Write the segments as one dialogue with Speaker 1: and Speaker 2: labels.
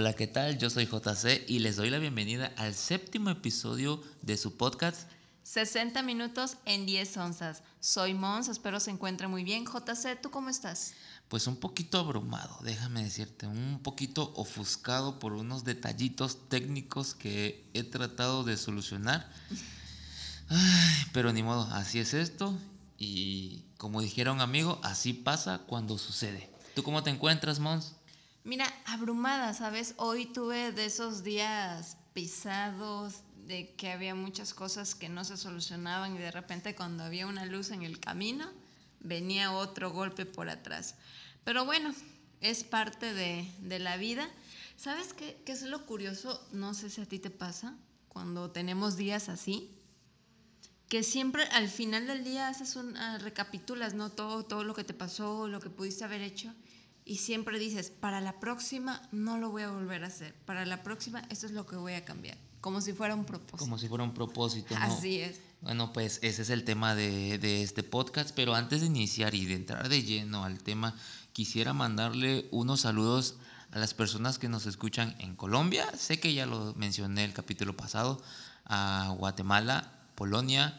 Speaker 1: Hola, ¿qué tal? Yo soy JC y les doy la bienvenida al séptimo episodio de su podcast
Speaker 2: 60 minutos en 10 onzas. Soy Mons, espero se encuentre muy bien. JC, ¿tú cómo estás?
Speaker 1: Pues un poquito abrumado, déjame decirte, un poquito ofuscado por unos detallitos técnicos que he tratado de solucionar. Ay, pero ni modo, así es esto y como dijera un amigo, así pasa cuando sucede. ¿Tú cómo te encuentras, Mons?
Speaker 2: Mira, abrumada, ¿sabes? Hoy tuve de esos días pisados, de que había muchas cosas que no se solucionaban y de repente cuando había una luz en el camino, venía otro golpe por atrás. Pero bueno, es parte de, de la vida. ¿Sabes qué, qué es lo curioso? No sé si a ti te pasa cuando tenemos días así, que siempre al final del día haces un, uh, recapitulas, ¿no? Todo, todo lo que te pasó, lo que pudiste haber hecho, y siempre dices, para la próxima no lo voy a volver a hacer, para la próxima esto es lo que voy a cambiar. Como si fuera un propósito.
Speaker 1: Como si fuera un propósito. ¿no?
Speaker 2: Así es.
Speaker 1: Bueno, pues ese es el tema de, de, este podcast, pero antes de iniciar y de entrar de lleno al tema, quisiera mandarle unos saludos a las personas que nos escuchan en Colombia, sé que ya lo mencioné el capítulo pasado, a Guatemala, Polonia,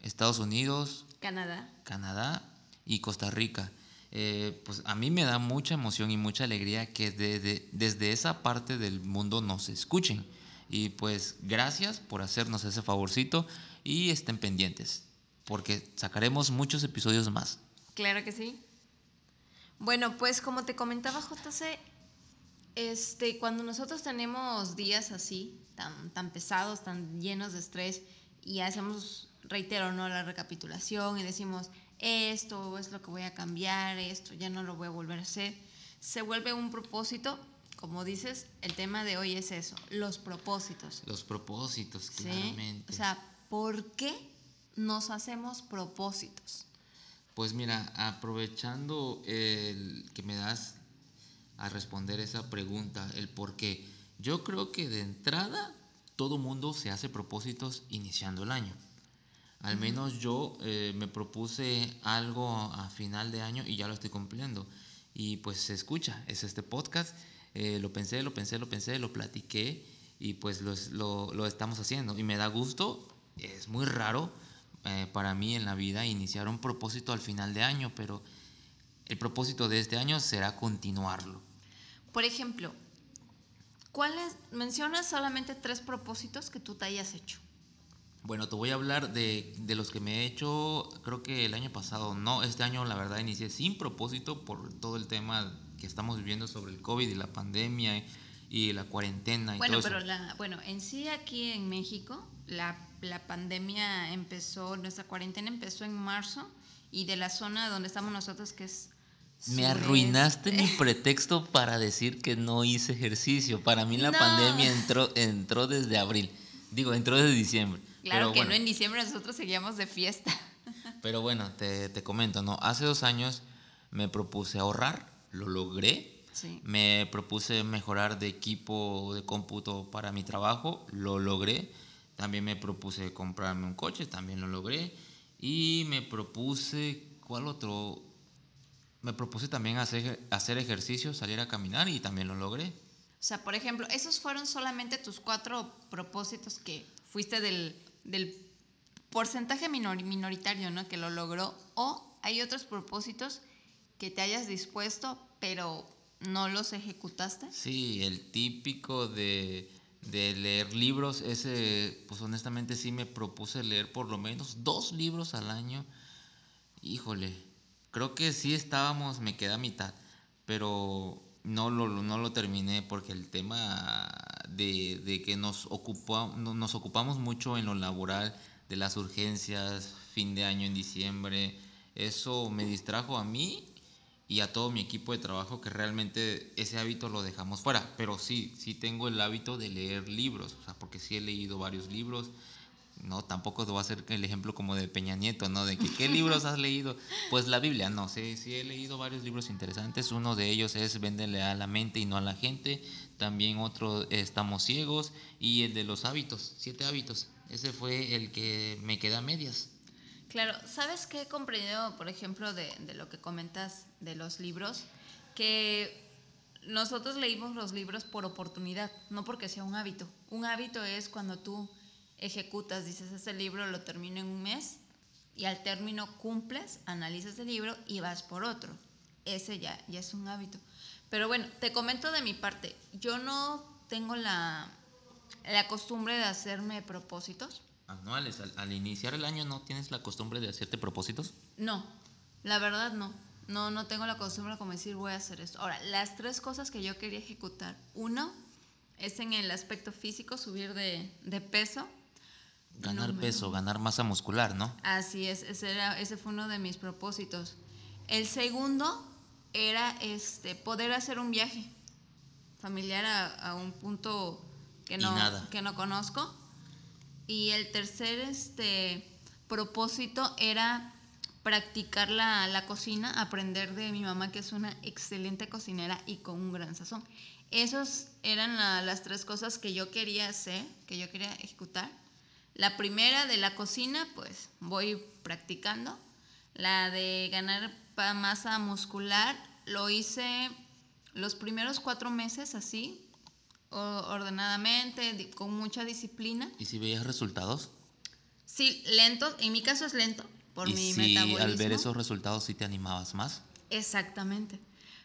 Speaker 1: Estados Unidos,
Speaker 2: Canadá,
Speaker 1: Canadá y Costa Rica. Eh, pues a mí me da mucha emoción y mucha alegría que desde, desde esa parte del mundo nos escuchen. Y pues gracias por hacernos ese favorcito y estén pendientes, porque sacaremos muchos episodios más.
Speaker 2: Claro que sí. Bueno, pues como te comentaba JC, este, cuando nosotros tenemos días así, tan, tan pesados, tan llenos de estrés, y hacemos, reitero, ¿no? la recapitulación y decimos, esto es lo que voy a cambiar, esto ya no lo voy a volver a hacer, se vuelve un propósito como dices, el tema de hoy es eso, los propósitos.
Speaker 1: Los propósitos, claramente.
Speaker 2: ¿Sí? O sea, ¿por qué nos hacemos propósitos?
Speaker 1: Pues mira, aprovechando el que me das a responder esa pregunta, el por qué, yo creo que de entrada todo mundo se hace propósitos iniciando el año. Al menos yo eh, me propuse algo a final de año y ya lo estoy cumpliendo. Y pues se escucha, es este podcast eh, lo pensé, lo pensé, lo pensé, lo platiqué y pues lo, lo, estamos haciendo. Y me da gusto, es muy raro eh, para mí en la vida iniciar un propósito al final de año, pero el propósito de este año será continuarlo.
Speaker 2: Por ejemplo, ¿cuáles mencionas solamente tres propósitos que tú te hayas hecho?
Speaker 1: Bueno, te voy a hablar de, de, los que me he hecho, creo que el año pasado, no, este año la verdad inicié sin propósito por todo el tema que estamos viviendo sobre el COVID y la pandemia y la cuarentena. Y
Speaker 2: bueno,
Speaker 1: todo
Speaker 2: pero
Speaker 1: eso.
Speaker 2: La, bueno, en sí aquí en México la, la pandemia empezó, nuestra cuarentena empezó en marzo y de la zona donde estamos nosotros que es...
Speaker 1: Me arruinaste mi pretexto para decir que no hice ejercicio. Para mí la
Speaker 2: No.
Speaker 1: pandemia entró, entró desde abril. Digo, entró desde diciembre.
Speaker 2: Claro
Speaker 1: Pero
Speaker 2: que
Speaker 1: bueno,
Speaker 2: no en diciembre nosotros seguíamos de fiesta.
Speaker 1: Pero bueno, te, te comento, ¿no? Hace dos años me propuse ahorrar, lo logré.
Speaker 2: Sí.
Speaker 1: Me propuse mejorar de equipo de cómputo para mi trabajo, lo logré. También me propuse comprarme un coche, también lo logré. Y me propuse, ¿cuál otro? Me propuse también hacer, hacer ejercicio, salir a caminar y también lo logré.
Speaker 2: O sea, por ejemplo, esos fueron solamente tus cuatro propósitos que fuiste del, del porcentaje minor- minoritario, ¿no? Que lo logró. O hay otros propósitos que te hayas dispuesto, pero no los ejecutaste.
Speaker 1: Sí, el típico de, de leer libros, ese, pues honestamente sí me propuse leer por lo menos dos libros al año. Híjole, creo que sí estábamos, me queda a mitad, pero no lo, no lo terminé porque el tema de, de que nos, ocupa, no- nos ocupamos mucho en lo laboral, de las urgencias, fin de año en diciembre, eso me distrajo a mí y a todo mi equipo de trabajo que realmente ese hábito lo dejamos fuera. Pero sí, sí tengo el hábito de leer libros, o sea, porque sí he leído varios libros. No, tampoco te voy a hacer el ejemplo como de Peña Nieto, ¿no? De que, ¿qué libros has leído? Pues la Biblia, no, sí, sí he leído varios libros interesantes. Uno de ellos es Véndele a la mente y no a la gente. También otro, Estamos ciegos. Y el de los hábitos, siete hábitos. Ese fue el que me queda a medias.
Speaker 2: Claro, ¿sabes qué he comprendido, por ejemplo, de, de lo que comentas de los libros? Que nosotros leímos los libros por oportunidad, no porque sea un hábito. Un hábito es cuando tú ejecutas, dices, ese libro lo termino en un mes y al término cumples, analizas el libro y vas por otro. Ese ya, ya es un hábito. Pero bueno, te comento de mi parte, yo no tengo la, la costumbre de hacerme propósitos.
Speaker 1: Anuales, al, al iniciar el año no tienes la costumbre de hacerte propósitos.
Speaker 2: No, la verdad no. No, no tengo la costumbre como decir voy a hacer esto. Ahora, las tres cosas que yo quería ejecutar. Uno es en el aspecto físico, subir de, de peso.
Speaker 1: Ganar peso, ganar masa muscular, ¿no?
Speaker 2: Así es, ese, era, ese fue uno de mis propósitos. El segundo era este, poder hacer un viaje familiar a, a un punto que no, que no conozco. Y el tercer este, propósito era practicar la, la cocina, aprender de mi mamá, que es una excelente cocinera y con un gran sazón. Esas eran la- las tres cosas que yo quería hacer, que yo quería ejecutar. La primera de la cocina, pues voy practicando. La de ganar masa muscular, lo hice los primeros cuatro meses así, ordenadamente, con mucha disciplina.
Speaker 1: ¿Y si veías resultados?
Speaker 2: Sí, lento, en mi caso es lento, por
Speaker 1: y
Speaker 2: mi
Speaker 1: si
Speaker 2: metabolismo.
Speaker 1: al ver esos resultados sí te animabas más.
Speaker 2: Exactamente.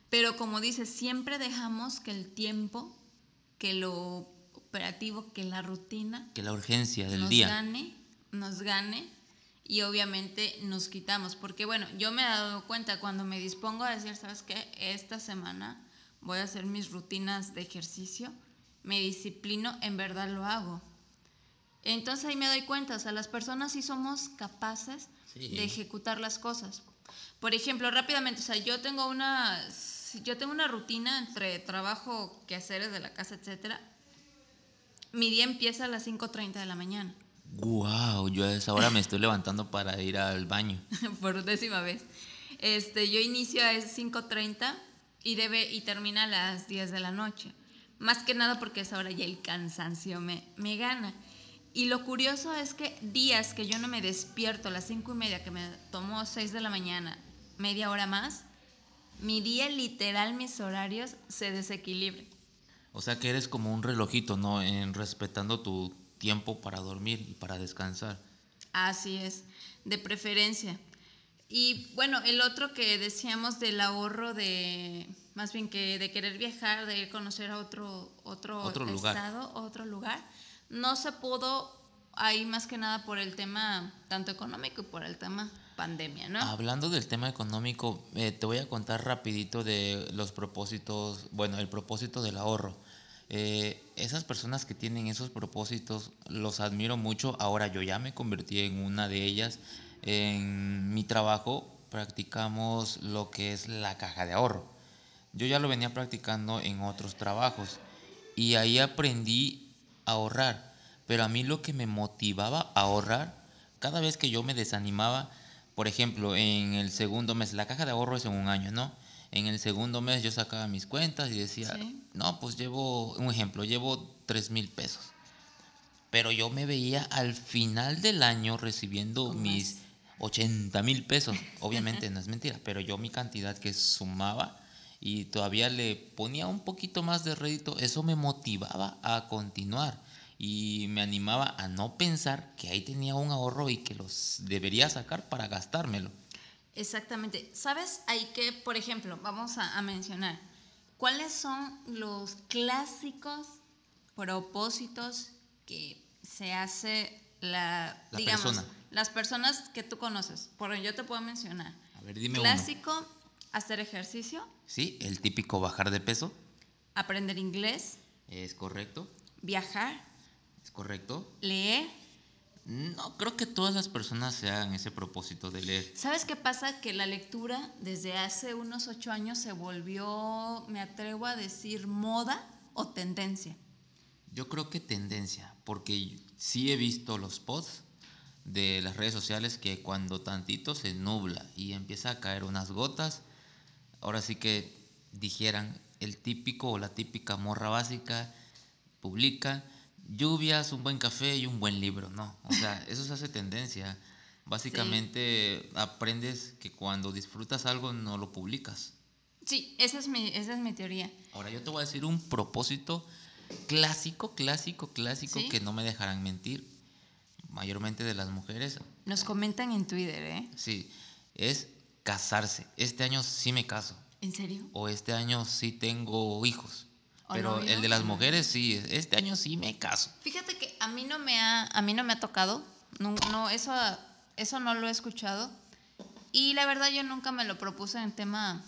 Speaker 2: Pero como dices, siempre dejamos que el tiempo, que lo operativo, que la rutina
Speaker 1: Que la urgencia del
Speaker 2: nos
Speaker 1: día.
Speaker 2: gane, nos gane y obviamente nos quitamos. Porque bueno, yo me he dado cuenta cuando me dispongo a decir, ¿sabes qué? Esta semana voy a hacer mis rutinas de ejercicio, me disciplino, en verdad lo hago. Entonces ahí me doy cuenta, o sea, las personas sí somos capaces
Speaker 1: Sí.
Speaker 2: de ejecutar las cosas. Por ejemplo, rápidamente, o sea, yo tengo una, yo tengo una rutina entre trabajo, quehaceres de la casa, etcétera. Mi día empieza a las 5.30 de la mañana,
Speaker 1: Wow, yo a esa hora me estoy levantando para ir al baño.
Speaker 2: por décima vez. Este, yo inicio a las 5.30 y, debe, y termina a las 10 de la noche. Más que nada porque a esa hora ya el cansancio me, me gana. Y lo curioso es que días que yo no me despierto a las 5 y media, que me tomó 6 de la mañana, media hora más, mi día literal, mis horarios se desequilibran.
Speaker 1: O sea que eres como un relojito, ¿no? En respetando tu tiempo para dormir y para descansar.
Speaker 2: Así es, de preferencia. Y bueno, el otro que decíamos del ahorro de, más bien que de querer viajar, de ir a conocer a otro, otro,
Speaker 1: Otro lugar.
Speaker 2: estado, otro lugar, no se pudo ahí más que nada por el tema tanto económico y por el tema pandemia, ¿no?
Speaker 1: Hablando del tema económico, eh, te voy a contar rapidito de los propósitos, bueno, el propósito del ahorro. Eh, esas personas que tienen esos propósitos, los admiro mucho. Ahora yo ya me convertí en una de ellas. En mi trabajo practicamos lo que es la caja de ahorro. Yo ya lo venía practicando en otros trabajos y ahí aprendí a ahorrar. Pero a mí lo que me motivaba a ahorrar, cada vez que yo me desanimaba, por ejemplo, en el segundo mes, la caja de ahorro es en un año, ¿no? En el segundo mes yo sacaba mis cuentas y decía,
Speaker 2: Sí.
Speaker 1: no, pues llevo, un ejemplo, llevo 3 mil pesos. Pero yo me veía al final del año recibiendo mis 80 mil pesos. Obviamente no es mentira, pero yo mi cantidad que sumaba y todavía le ponía un poquito más de rédito, eso me motivaba a continuar y me animaba a no pensar que ahí tenía un ahorro y que los debería sacar para gastármelo.
Speaker 2: Exactamente. ¿Sabes? Hay que, por ejemplo, vamos a, a mencionar, ¿cuáles son los clásicos propósitos que se hace la,
Speaker 1: La
Speaker 2: digamos,
Speaker 1: persona.
Speaker 2: las personas que tú conoces? Por yo te puedo mencionar.
Speaker 1: A ver, dime uno.
Speaker 2: Clásico, hacer ejercicio,
Speaker 1: Sí, el típico bajar de peso.
Speaker 2: aprender inglés,
Speaker 1: Es correcto.
Speaker 2: viajar,
Speaker 1: Es correcto.
Speaker 2: leer.
Speaker 1: No, creo que todas las personas se hagan ese propósito de leer.
Speaker 2: ¿Sabes qué pasa? Que la lectura desde hace unos ocho años se volvió, me atrevo a decir, moda o tendencia.
Speaker 1: Yo creo que tendencia, porque sí he visto los posts de las redes sociales que cuando tantito se nubla y empieza a caer unas gotas, ahora sí que dijeran el típico o la típica morra básica publica lluvias, un buen café y un buen libro, ¿no? O sea, eso se hace tendencia. Básicamente aprendes que cuando disfrutas algo no lo publicas.
Speaker 2: Sí, esa es mi, esa es mi teoría.
Speaker 1: Ahora yo te voy a decir un propósito clásico, clásico, clásico
Speaker 2: ¿Sí?
Speaker 1: que no me dejarán mentir, mayormente de las mujeres.
Speaker 2: Nos comentan en Twitter, ¿eh?
Speaker 1: Sí, es casarse. Este año sí me caso.
Speaker 2: ¿En serio?
Speaker 1: O este año sí tengo hijos.
Speaker 2: ¿O
Speaker 1: Pero el de las mujeres sí, este año sí me caso.
Speaker 2: Fíjate que a mí no me ha, a mí no me ha tocado, no, no, eso, eso no lo he escuchado. Y la verdad yo nunca me lo propuse en tema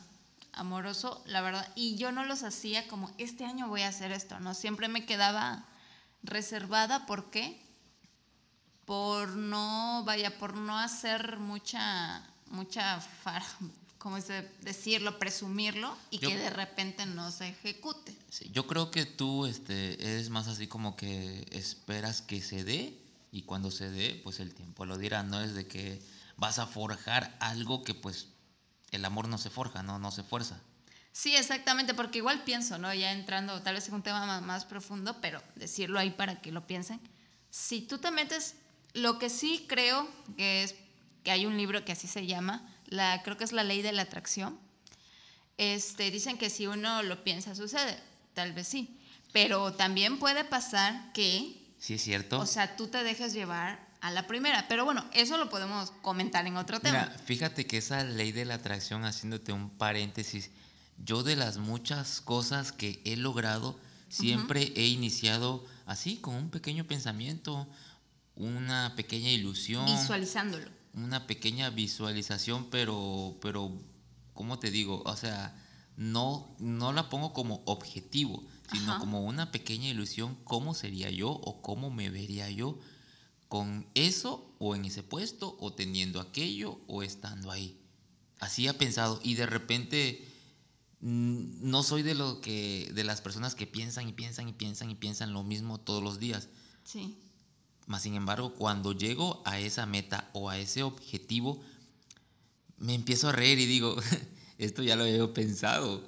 Speaker 2: amoroso, la verdad. Y yo no los hacía como, este año voy a hacer esto, ¿no? Siempre me quedaba reservada, ¿por qué? Por no, vaya, por no hacer mucha, mucha, far- ¿cómo se decirlo? Presumirlo y
Speaker 1: Yo-
Speaker 2: que de repente no se ejecute.
Speaker 1: Sí, yo creo que tú este, eres más así como que esperas que se dé y cuando se dé, pues el tiempo lo dirá. No es de que vas a forjar algo que pues el amor no se forja, no, no se fuerza.
Speaker 2: Sí, exactamente, porque igual pienso, ¿no? Ya entrando tal vez en un tema ma- más, profundo, pero decirlo ahí para que lo piensen. Si tú te metes, lo que sí creo que es que hay un libro que así se llama, la, creo que es la ley de la atracción. Este, dicen que si uno lo piensa sucede, tal vez sí, pero también puede pasar que,
Speaker 1: Sí, es cierto.
Speaker 2: o sea, tú te dejes llevar a la primera, pero bueno, eso lo podemos comentar en otro tema.
Speaker 1: Mira, fíjate que esa ley de la atracción, haciéndote un paréntesis, yo de las muchas cosas que he logrado, siempre he iniciado así, con un pequeño pensamiento, una pequeña ilusión.
Speaker 2: Visualizándolo.
Speaker 1: Una pequeña visualización, pero, pero, ¿cómo te digo? O sea, no, no la pongo como objetivo, sino
Speaker 2: Ajá.
Speaker 1: como una pequeña ilusión, cómo sería yo o cómo me vería yo con eso o en ese puesto o teniendo aquello o estando ahí. Así ha pensado y de repente mm, no soy de lo que de las personas que piensan y piensan y piensan y piensan lo mismo todos los días.
Speaker 2: Sí.
Speaker 1: Más sin embargo, cuando llego a esa meta o a ese objetivo, me empiezo a reír y digo, esto ya lo había pensado.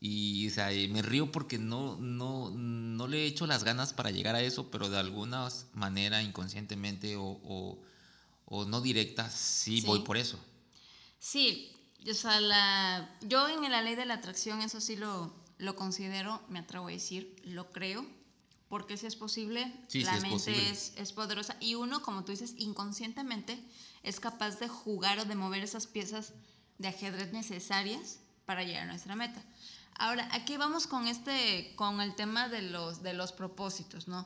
Speaker 1: Y o sea, me río porque no, no, no le he hecho las ganas para llegar a eso, pero de alguna manera, inconscientemente o, o- o no directa, sí,
Speaker 2: Sí.
Speaker 1: voy por eso.
Speaker 2: Sí, o sea, la, yo en la ley de la atracción eso sí lo, lo considero, me atrevo a decir, lo creo, porque si es posible,
Speaker 1: Sí, sí
Speaker 2: la
Speaker 1: es
Speaker 2: mente
Speaker 1: posible.
Speaker 2: es, es poderosa y uno, como tú dices, inconscientemente es capaz de jugar o de mover esas piezas de ajedrez necesarias para llegar a nuestra meta. Ahora, aquí vamos con este, con el tema de los, de los propósitos, ¿no?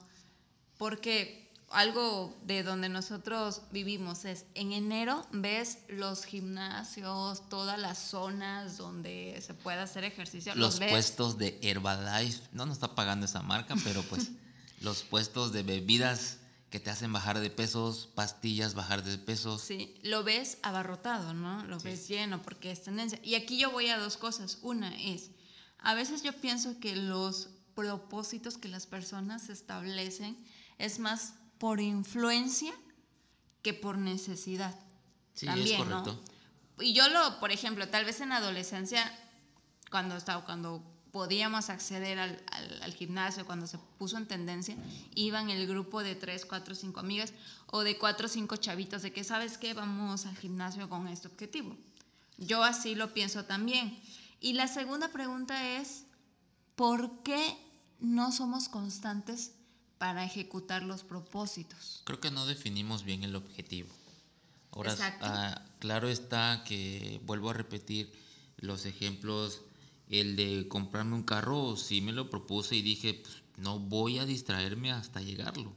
Speaker 2: Porque algo de donde nosotros vivimos es, en enero ves los gimnasios, todas las zonas donde se puede hacer ejercicio.
Speaker 1: Los puestos de Herbalife, no nos está pagando esa marca, pero pues los puestos de bebidas que te hacen bajar de pesos, pastillas, bajar de pesos.
Speaker 2: Sí, lo ves abarrotado, ¿no? Lo
Speaker 1: Sí.
Speaker 2: ves lleno porque es tendencia. Y aquí yo voy a dos cosas. Una es, a veces yo pienso que los propósitos que las personas establecen es más por influencia que por necesidad.
Speaker 1: Sí,
Speaker 2: También,
Speaker 1: es
Speaker 2: ¿no?
Speaker 1: correcto.
Speaker 2: Y yo lo, por ejemplo, tal vez en adolescencia, cuando estaba, cuando podíamos acceder al, al- al gimnasio, cuando se puso en tendencia, iban el grupo de tres, cuatro, cinco amigas o de cuatro cinco chavitos de que, ¿sabes qué? Vamos al gimnasio con este objetivo. Yo así lo pienso también. Y la segunda pregunta es, ¿por qué no somos constantes para ejecutar los propósitos?
Speaker 1: Creo que no definimos bien el objetivo. Ahora,
Speaker 2: Exacto.
Speaker 1: ah, claro está que vuelvo a repetir los ejemplos. El de comprarme un carro, sí me lo propuse y dije, pues, no voy a distraerme hasta llegarlo.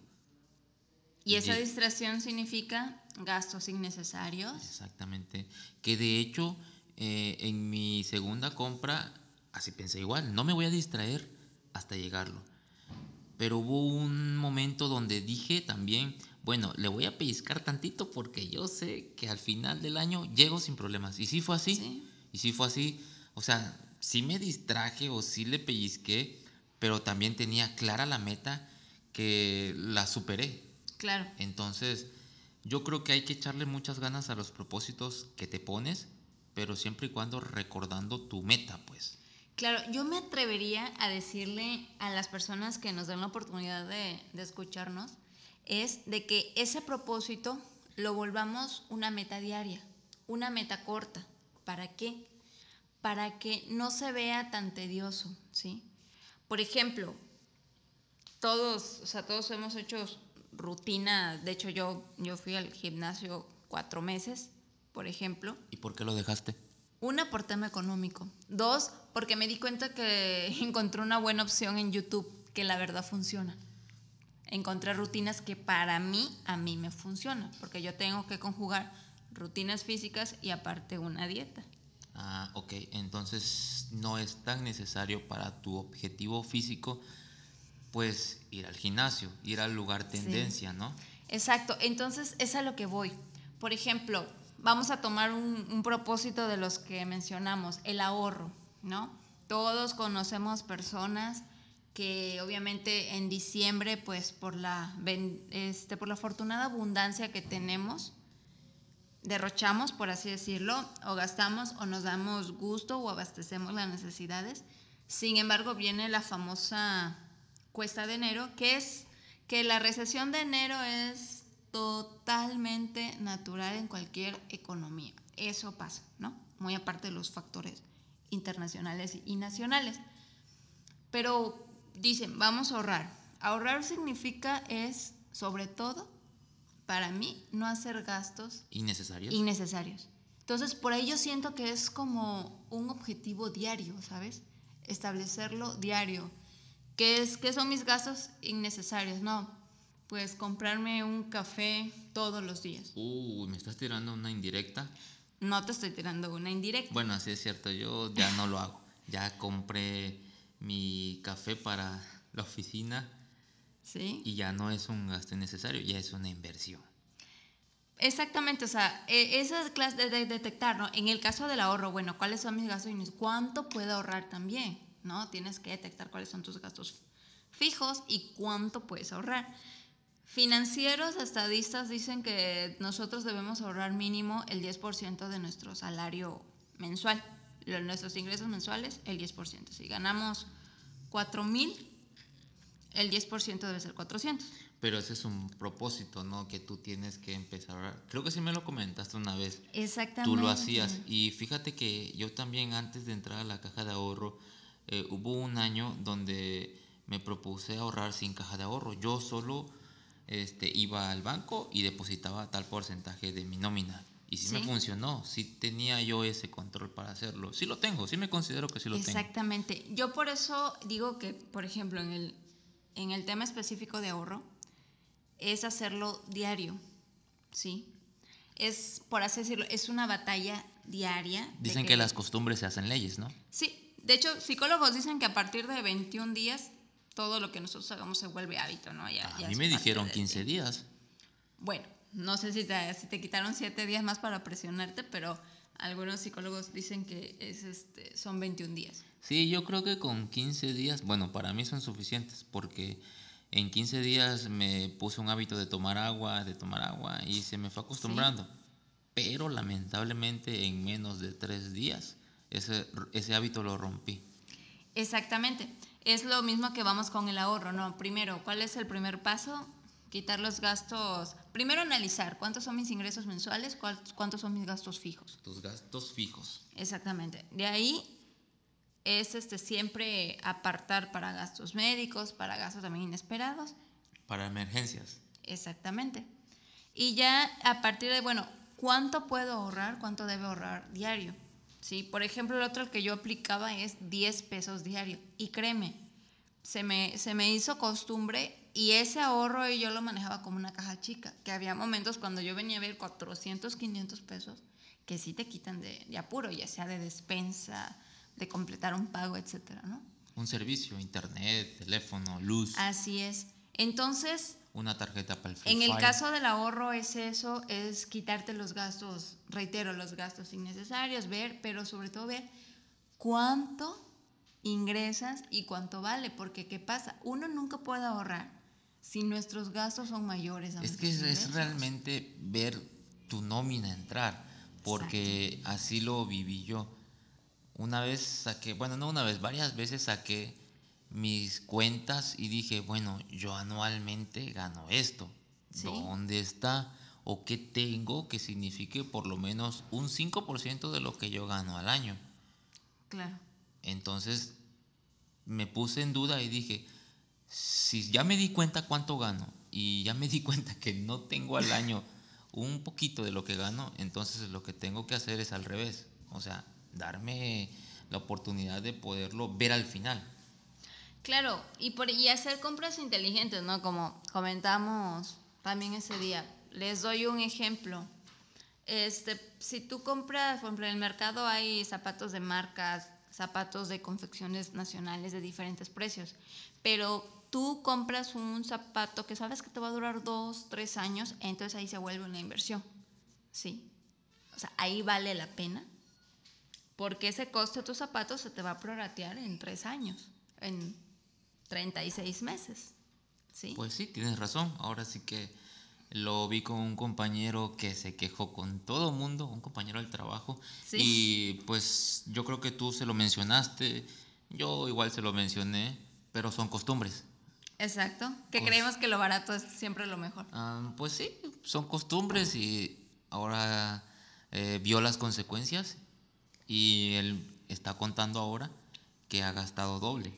Speaker 2: Y esa distracción significa gastos innecesarios.
Speaker 1: Exactamente. Que de hecho, eh, en mi segunda compra, así pensé igual, no me voy a distraer hasta llegarlo. Pero hubo un momento donde dije también, bueno, le voy a pellizcar tantito porque yo sé que al final del año llego sin problemas. Y sí fue así.
Speaker 2: Sí.
Speaker 1: Y sí fue así. O sea, sí me distraje o sí le pellizqué, pero también tenía clara la meta que la superé.
Speaker 2: Claro.
Speaker 1: Entonces, yo creo que hay que echarle muchas ganas a los propósitos que te pones, pero siempre y cuando recordando tu meta, pues.
Speaker 2: Claro, yo me atrevería a decirle a las personas que nos den la oportunidad de, de escucharnos, es de que ese propósito lo volvamos una meta diaria, una meta corta. ¿Para qué? para que no se vea tan tedioso, ¿sí? Por ejemplo, todos, o sea, todos hemos hecho rutina, de hecho yo, yo fui al gimnasio cuatro meses, por ejemplo.
Speaker 1: ¿Y por qué lo dejaste?
Speaker 2: Una, por tema económico. Dos, porque me di cuenta que encontré una buena opción en YouTube, que la verdad funciona. Encontré rutinas que para mí, a mí me funcionan, porque yo tengo que conjugar rutinas físicas y aparte una dieta.
Speaker 1: Ah, ok. Entonces no es tan necesario para tu objetivo físico, pues ir al gimnasio, ir al lugar tendencia, ¿no?
Speaker 2: Exacto. Entonces es a lo que voy. Por ejemplo, vamos a tomar un, propósito de los que mencionamos, el ahorro, ¿no? Todos conocemos personas que obviamente en diciembre, pues por la, este, por la afortunada abundancia que tenemos, derrochamos, por así decirlo, o gastamos o nos damos gusto o abastecemos las necesidades. Sin embargo, viene la famosa cuesta de enero, que es que la recesión de enero es totalmente natural en cualquier economía. Eso pasa, ¿no? Muy aparte de los factores internacionales y nacionales. Pero dicen, vamos a ahorrar. Ahorrar significa es, sobre todo, para mí, no hacer gastos
Speaker 1: innecesarios.
Speaker 2: Innecesarios. Entonces, por ahí yo siento que es como un objetivo diario, ¿sabes? Establecerlo diario. ¿Qué, es, qué son mis gastos innecesarios? No, pues comprarme un café todos los días.
Speaker 1: Uh, ¿me estás tirando una indirecta?
Speaker 2: No te estoy tirando una indirecta.
Speaker 1: Bueno, así es cierto, yo ya no lo hago. Ya compré mi café para la oficina.
Speaker 2: Sí.
Speaker 1: Y ya no es un gasto innecesario, ya es una inversión.
Speaker 2: Exactamente, o sea, e, esa clase de, detectar, ¿no? En el caso del ahorro, bueno, ¿cuáles son mis gastos? ¿Cuánto puedo ahorrar también? ¿No? Tienes que detectar cuáles son tus gastos fijos y cuánto puedes ahorrar. Financieros, estadistas dicen que nosotros debemos ahorrar mínimo el 10% de nuestro salario mensual, nuestros ingresos mensuales, el 10%. Si ganamos 4 mil, el 10% debe ser 400.
Speaker 1: Pero ese es un propósito, ¿no? Que tú tienes que empezar a ahorrar. Creo que sí me lo comentaste una vez.
Speaker 2: Exactamente.
Speaker 1: Tú lo hacías. Y fíjate que yo también antes de entrar a la caja de ahorro, eh, hubo un año donde me propuse ahorrar sin caja de ahorro. Yo solo este, iba al banco y depositaba tal porcentaje de mi nómina. Y sí, me funcionó, sí tenía yo ese control para hacerlo. Sí lo tengo, sí me considero que sí lo
Speaker 2: tengo. Exactamente. Yo por eso digo que, por ejemplo, en el, en el tema específico de ahorro, es hacerlo diario, ¿sí? Es, por así decirlo, es una batalla diaria.
Speaker 1: Dicen que, que las costumbres se hacen leyes, ¿no?
Speaker 2: Sí, de hecho, psicólogos dicen que a partir de 21 días todo lo que nosotros hagamos se vuelve hábito, ¿no?
Speaker 1: Ya, a mí me dijeron 15 días.
Speaker 2: Bueno, no sé si te, si te quitaron 7 días más para presionarte, pero algunos psicólogos dicen que es este, son 21 días.
Speaker 1: Sí, yo creo que con 15 días, bueno, para mí son suficientes porque en 15 días me puse un hábito de tomar agua, de tomar agua y se me fue acostumbrando. Pero lamentablemente en menos de 3 días ese, ese hábito lo rompí.
Speaker 2: Exactamente. Es lo mismo que vamos con el ahorro, ¿no? Primero, ¿cuál es el primer paso? Quitar los gastos. Primero analizar cuántos son mis ingresos mensuales, cuántos son mis gastos fijos.
Speaker 1: Tus gastos fijos.
Speaker 2: Exactamente. De ahí es este, siempre apartar para gastos médicos, para gastos también inesperados.
Speaker 1: Para emergencias.
Speaker 2: Exactamente. Y ya a partir de, bueno, ¿cuánto puedo ahorrar? ¿Cuánto debe ahorrar diario? ¿Sí? Por ejemplo, el otro que yo aplicaba es 10 pesos diario. Y créeme, se me, se me hizo costumbre y ese ahorro yo lo manejaba como una caja chica, que había momentos cuando yo venía a ver 400, 500 pesos que sí te quitan de, apuro, ya sea de despensa, de completar un pago, etcétera, ¿no?
Speaker 1: Un servicio, internet, teléfono, luz.
Speaker 2: Así es. Entonces,
Speaker 1: una tarjeta para el
Speaker 2: En el caso del ahorro es eso, es quitarte los gastos, reitero, los gastos innecesarios, ver, pero sobre todo ver cuánto ingresas y cuánto vale, porque ¿qué pasa? Uno nunca puede ahorrar si nuestros gastos son mayores.
Speaker 1: A es que es, realmente ver tu nómina entrar, porque así lo viví yo. Una vez saqué, bueno, no una vez, varias veces saqué mis cuentas y dije, bueno, yo anualmente gano esto. ¿Dónde está? ¿O qué tengo que signifique por lo menos un 5% de lo que yo gano al año?
Speaker 2: Claro.
Speaker 1: Entonces me puse en duda y dije, si ya me di cuenta cuánto gano y ya me di cuenta que no tengo al año un poquito de lo que gano, entonces lo que tengo que hacer es al revés. O sea, darme la oportunidad de poderlo ver al final.
Speaker 2: Claro, y, por, y hacer compras inteligentes, ¿no? Como comentamos también ese día. Les doy un ejemplo. Este, si tú compras, por ejemplo, en el mercado hay zapatos de marcas, zapatos de confecciones nacionales de diferentes precios, pero tú compras un zapato que sabes que te va a durar dos, tres años, entonces ahí se vuelve una inversión, ¿sí? O sea, ahí vale la pena, porque ese costo de tus zapatos se te va a prorratear en tres años, en 36 meses, ¿sí?
Speaker 1: Pues sí, tienes razón. Ahora sí que lo vi con un compañero que se quejó con todo el mundo, un compañero del trabajo.
Speaker 2: Sí.
Speaker 1: Y pues yo creo que tú se lo mencionaste, yo igual se lo mencioné, pero son costumbres.
Speaker 2: Exacto, que
Speaker 1: Pues-
Speaker 2: creemos que lo barato es siempre lo mejor.
Speaker 1: Ah, pues sí, son costumbres y ahora eh, vio las consecuencias y él está contando ahora que ha gastado doble.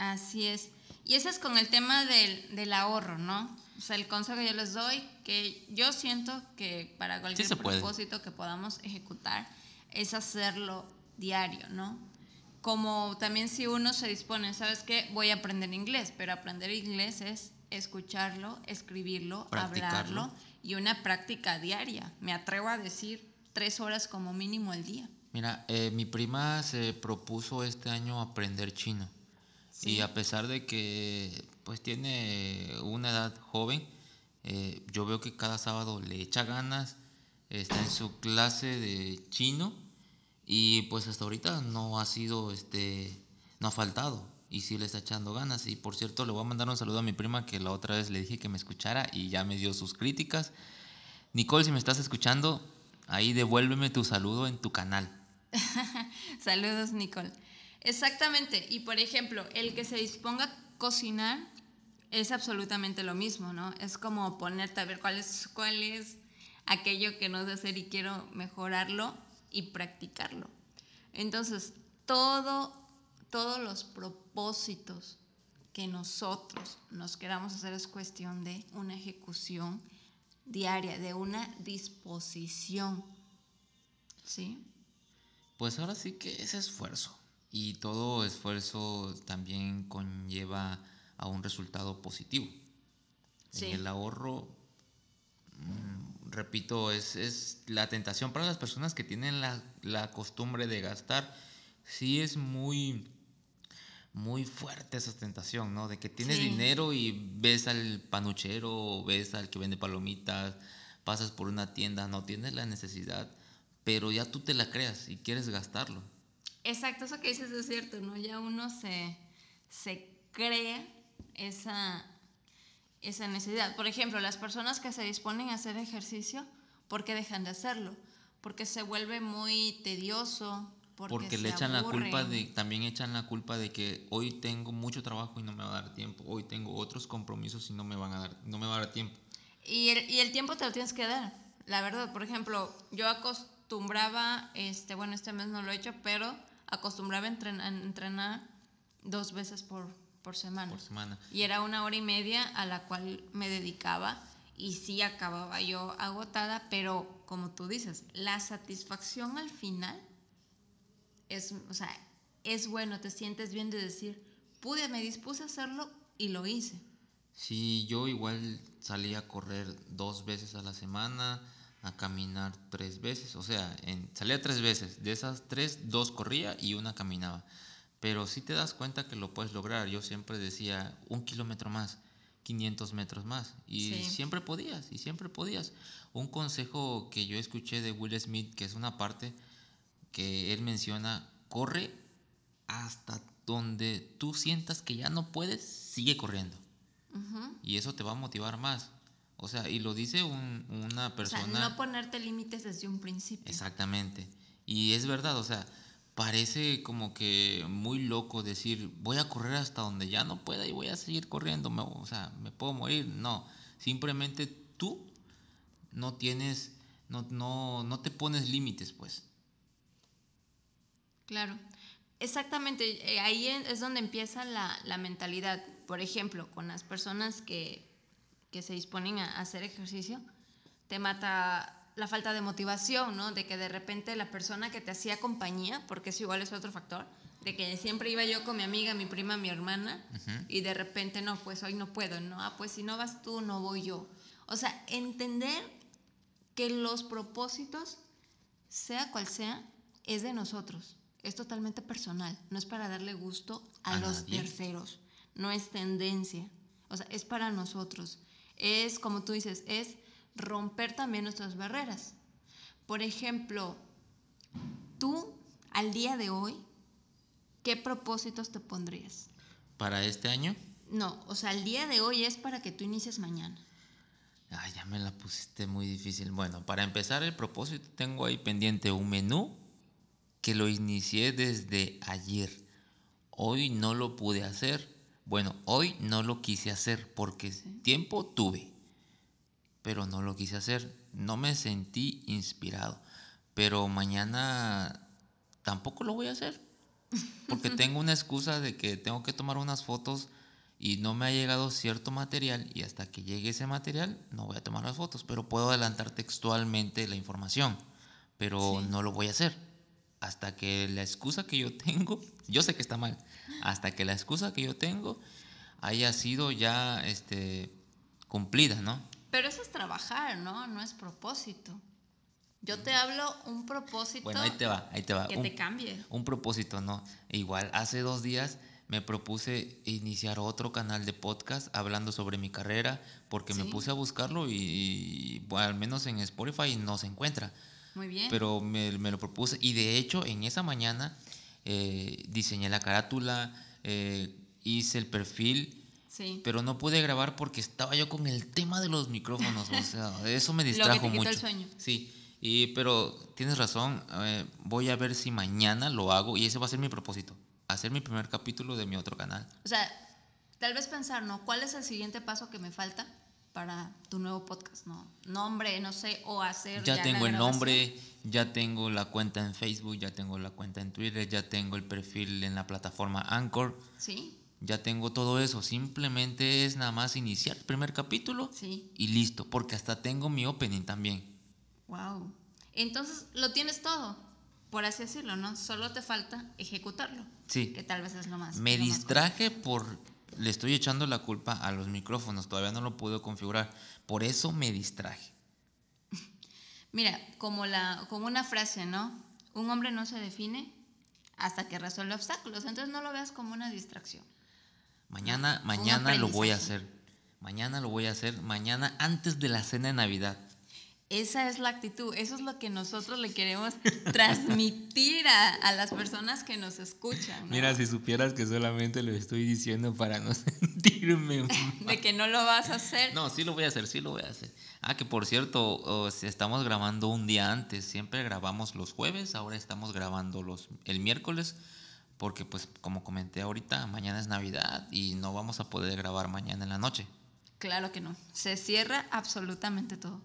Speaker 2: Así es. Y ese es con el tema del, del ahorro, ¿no? O sea, el consejo que yo les doy, que yo siento que para cualquier
Speaker 1: puede.
Speaker 2: propósito que podamos ejecutar, es hacerlo diario, ¿no? Como también si uno se dispone, ¿sabes qué? Voy a aprender inglés, pero aprender inglés es escucharlo, escribirlo, hablarlo y una práctica diaria. Me atrevo a decir tres horas como mínimo al día.
Speaker 1: Mira, eh, mi prima se propuso este año aprender chino.
Speaker 2: Sí.
Speaker 1: Y a pesar de que pues tiene una edad joven, eh, yo veo que cada sábado le echa ganas, está en su clase de chino y pues hasta ahorita no ha sido, este, no ha faltado y sí le está echando ganas. Y por cierto, le voy a mandar un saludo a mi prima que la otra vez le dije que me escuchara y ya me dio sus críticas. Nicole, si me estás escuchando, ahí devuélveme tu saludo en tu canal.
Speaker 2: Saludos, Nicole. Exactamente. Y por ejemplo, el que se disponga a cocinar es absolutamente lo mismo, ¿no? Es como ponerte a ver cuál es, cuál es aquello que no sé hacer y quiero mejorarlo y practicarlo. Entonces, todo, todos los propósitos que nosotros nos queramos hacer es cuestión de una ejecución diaria, de una disposición. ¿Sí?
Speaker 1: Pues ahora sí que es esfuerzo. Y todo esfuerzo también conlleva a un resultado positivo.
Speaker 2: Sí.
Speaker 1: En el ahorro, mm, repito, es, es la tentación para las personas que tienen la, la costumbre de gastar. Sí es muy, muy fuerte esa tentación, ¿no? De que tienes
Speaker 2: Sí.
Speaker 1: dinero y ves al panuchero, ves al que vende palomitas, pasas por una tienda, no tienes la necesidad, pero ya tú te la creas y quieres gastarlo.
Speaker 2: Exacto, eso que dices es cierto, ¿no? Ya uno se, se crea esa, esa necesidad. Por ejemplo, las personas que se disponen a hacer ejercicio, ¿por qué dejan de hacerlo? Porque se vuelve muy tedioso, porque,
Speaker 1: Porque,
Speaker 2: se
Speaker 1: le echan la culpa de, también echan la culpa de que hoy tengo mucho trabajo y no me va a dar tiempo, hoy tengo otros compromisos y no me van a dar, no me va a dar tiempo.
Speaker 2: Y el, y el tiempo te lo tienes que dar. La verdad, por ejemplo, yo acostumbraba, este, bueno, este mes no lo he hecho, pero acostumbraba a entrenar, a entrenar dos veces por, por semana.
Speaker 1: por semana.
Speaker 2: Y era una hora y media a la cual me dedicaba y sí acababa yo agotada, pero como tú dices, la satisfacción al final es, o sea, es bueno, te sientes bien de decir, pude, me dispuse a hacerlo y lo hice.
Speaker 1: Sí, yo igual salí a correr dos veces a la semana, a caminar tres veces, o sea, en, salía tres veces, de esas tres, dos corría y una caminaba. Pero sí te das cuenta que lo puedes lograr. Yo siempre decía un kilómetro más, 500 metros más, y
Speaker 2: Sí.
Speaker 1: siempre podías, y siempre podías. Un consejo que yo escuché de Will Smith, que es una parte que él menciona, corre hasta donde tú sientas que ya no puedes, sigue corriendo. Y eso te va a motivar más. O sea, y lo dice un- una
Speaker 2: O sea,
Speaker 1: persona.
Speaker 2: no ponerte límites desde un principio.
Speaker 1: Exactamente. Y es verdad, o sea, parece como que muy loco decir, voy a correr hasta donde ya no pueda y voy a seguir corriendo, me- o sea, me puedo morir. No, simplemente tú no tienes, no, no, no te pones límites, pues.
Speaker 2: Claro. Exactamente, eh, ahí es donde empieza la, la mentalidad. Por ejemplo, con las personas que, que se disponen a hacer ejercicio, te mata la falta de motivación, ¿no? De que de repente la persona que te hacía compañía, porque eso igual es otro factor, de que siempre iba yo con mi amiga, mi prima, mi hermana, y de repente, no, pues hoy no puedo, ¿no? Ah, pues si no vas tú, no voy yo. O sea, entender que los propósitos, sea cual sea, es de nosotros. Es totalmente personal, no es para darle gusto a, los terceros, no es tendencia, o sea, es para nosotros. Es, como tú dices, es romper también nuestras barreras. Por ejemplo, tú al día de hoy, ¿qué propósitos te pondrías?
Speaker 1: ¿Para este año?
Speaker 2: No, o sea, el día de hoy es para que tú inicies mañana.
Speaker 1: Ay, ya me la pusiste muy difícil. Bueno, para empezar el propósito tengo ahí pendiente un menú que lo inicié desde ayer. Hoy no lo pude hacer. Bueno, hoy no lo quise hacer porque tiempo tuve pero no lo quise hacer. No me sentí inspirado. Pero mañana tampoco lo voy a hacer. Porque tengo una excusa de que tengo que tomar unas fotos y no me ha llegado cierto material y hasta que llegue ese material no voy a tomar las fotos. Pero puedo adelantar textualmente la información. Pero no lo voy a hacer. Hasta que la excusa que yo tengo, yo sé que está mal, hasta que la excusa que yo tengo haya sido ya este, cumplida, ¿no?
Speaker 2: Pero eso es trabajar, ¿no? No es propósito. Yo te hablo un propósito.
Speaker 1: Bueno, ahí te va, ahí te va.
Speaker 2: Que te cambie.
Speaker 1: Un propósito, ¿no? Igual, hace dos días me propuse iniciar otro canal de podcast hablando sobre mi carrera, porque me puse a buscarlo y, al menos en Spotify no se encuentra.
Speaker 2: Muy bien.
Speaker 1: Pero me, lo propuse y de hecho en esa mañana eh, diseñé la carátula, eh, hice el perfil pero no pude grabar porque estaba yo con el tema de los micrófonos. o sea, eso me distrajo mucho. Sí. Y, pero tienes razón, eh, voy a ver si mañana lo hago y ese va a ser mi propósito, hacer mi primer capítulo de mi otro canal.
Speaker 2: O sea, tal vez pensar, ¿no? ¿Cuál es el siguiente paso que me falta para tu nuevo podcast? ¿No? Nombre, no sé, o hacer...
Speaker 1: Ya, tengo el nombre, ya tengo la cuenta en Facebook, ya tengo la cuenta en Twitter, ya tengo el perfil en la plataforma Anchor.
Speaker 2: Sí
Speaker 1: ya tengo todo eso. Simplemente es nada más iniciar el primer capítulo y listo, porque hasta tengo mi opening también.
Speaker 2: Wow. Entonces lo tienes todo, por así decirlo, ¿no? Solo te falta ejecutarlo.
Speaker 1: Sí.
Speaker 2: Que tal vez es lo más.
Speaker 1: Me distraje por. Le estoy echando la culpa a los micrófonos, todavía no lo puedo configurar. Por eso me distraje.
Speaker 2: Mira, como, la, como una frase, ¿no? Un hombre no se define hasta que resuelve obstáculos, entonces no lo veas como una distracción.
Speaker 1: Mañana, mañana lo voy a hacer. Mañana lo voy a hacer. Mañana antes de la cena de Navidad.
Speaker 2: Esa es la actitud, eso es lo que nosotros le queremos transmitir a, las personas que nos escuchan.
Speaker 1: Mira, si supieras que solamente lo estoy diciendo para no sentirme
Speaker 2: de que no lo vas a hacer.
Speaker 1: No, sí lo voy a hacer, sí lo voy a hacer. Ah, que por cierto, estamos grabando un día antes, siempre grabamos los jueves, ahora estamos grabando los, el miércoles porque pues como comenté ahorita, mañana es Navidad y no vamos a poder grabar mañana en la noche.
Speaker 2: Claro que no, se cierra absolutamente todo.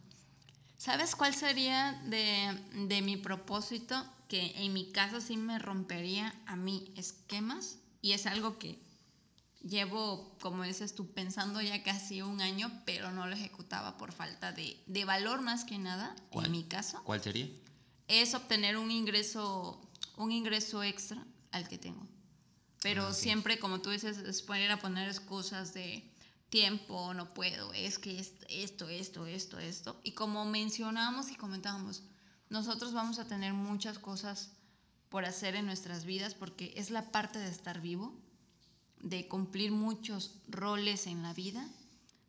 Speaker 2: ¿Sabes cuál sería de, mi propósito? Que en mi caso sí me rompería a mí esquemas y es algo que llevo, como dices tú, pensando ya casi un año, pero no lo ejecutaba por falta de, de valor más que nada, en mi caso.
Speaker 1: ¿Cuál sería?
Speaker 2: Es obtener un ingreso, un ingreso extra al que tengo. Pero ah, siempre, como tú dices, es poner a poner excusas de tiempo, no puedo, es que esto, esto, esto, esto. Y como mencionamos y comentábamos, nosotros vamos a tener muchas cosas por hacer en nuestras vidas porque es la parte de estar vivo, de cumplir muchos roles en la vida,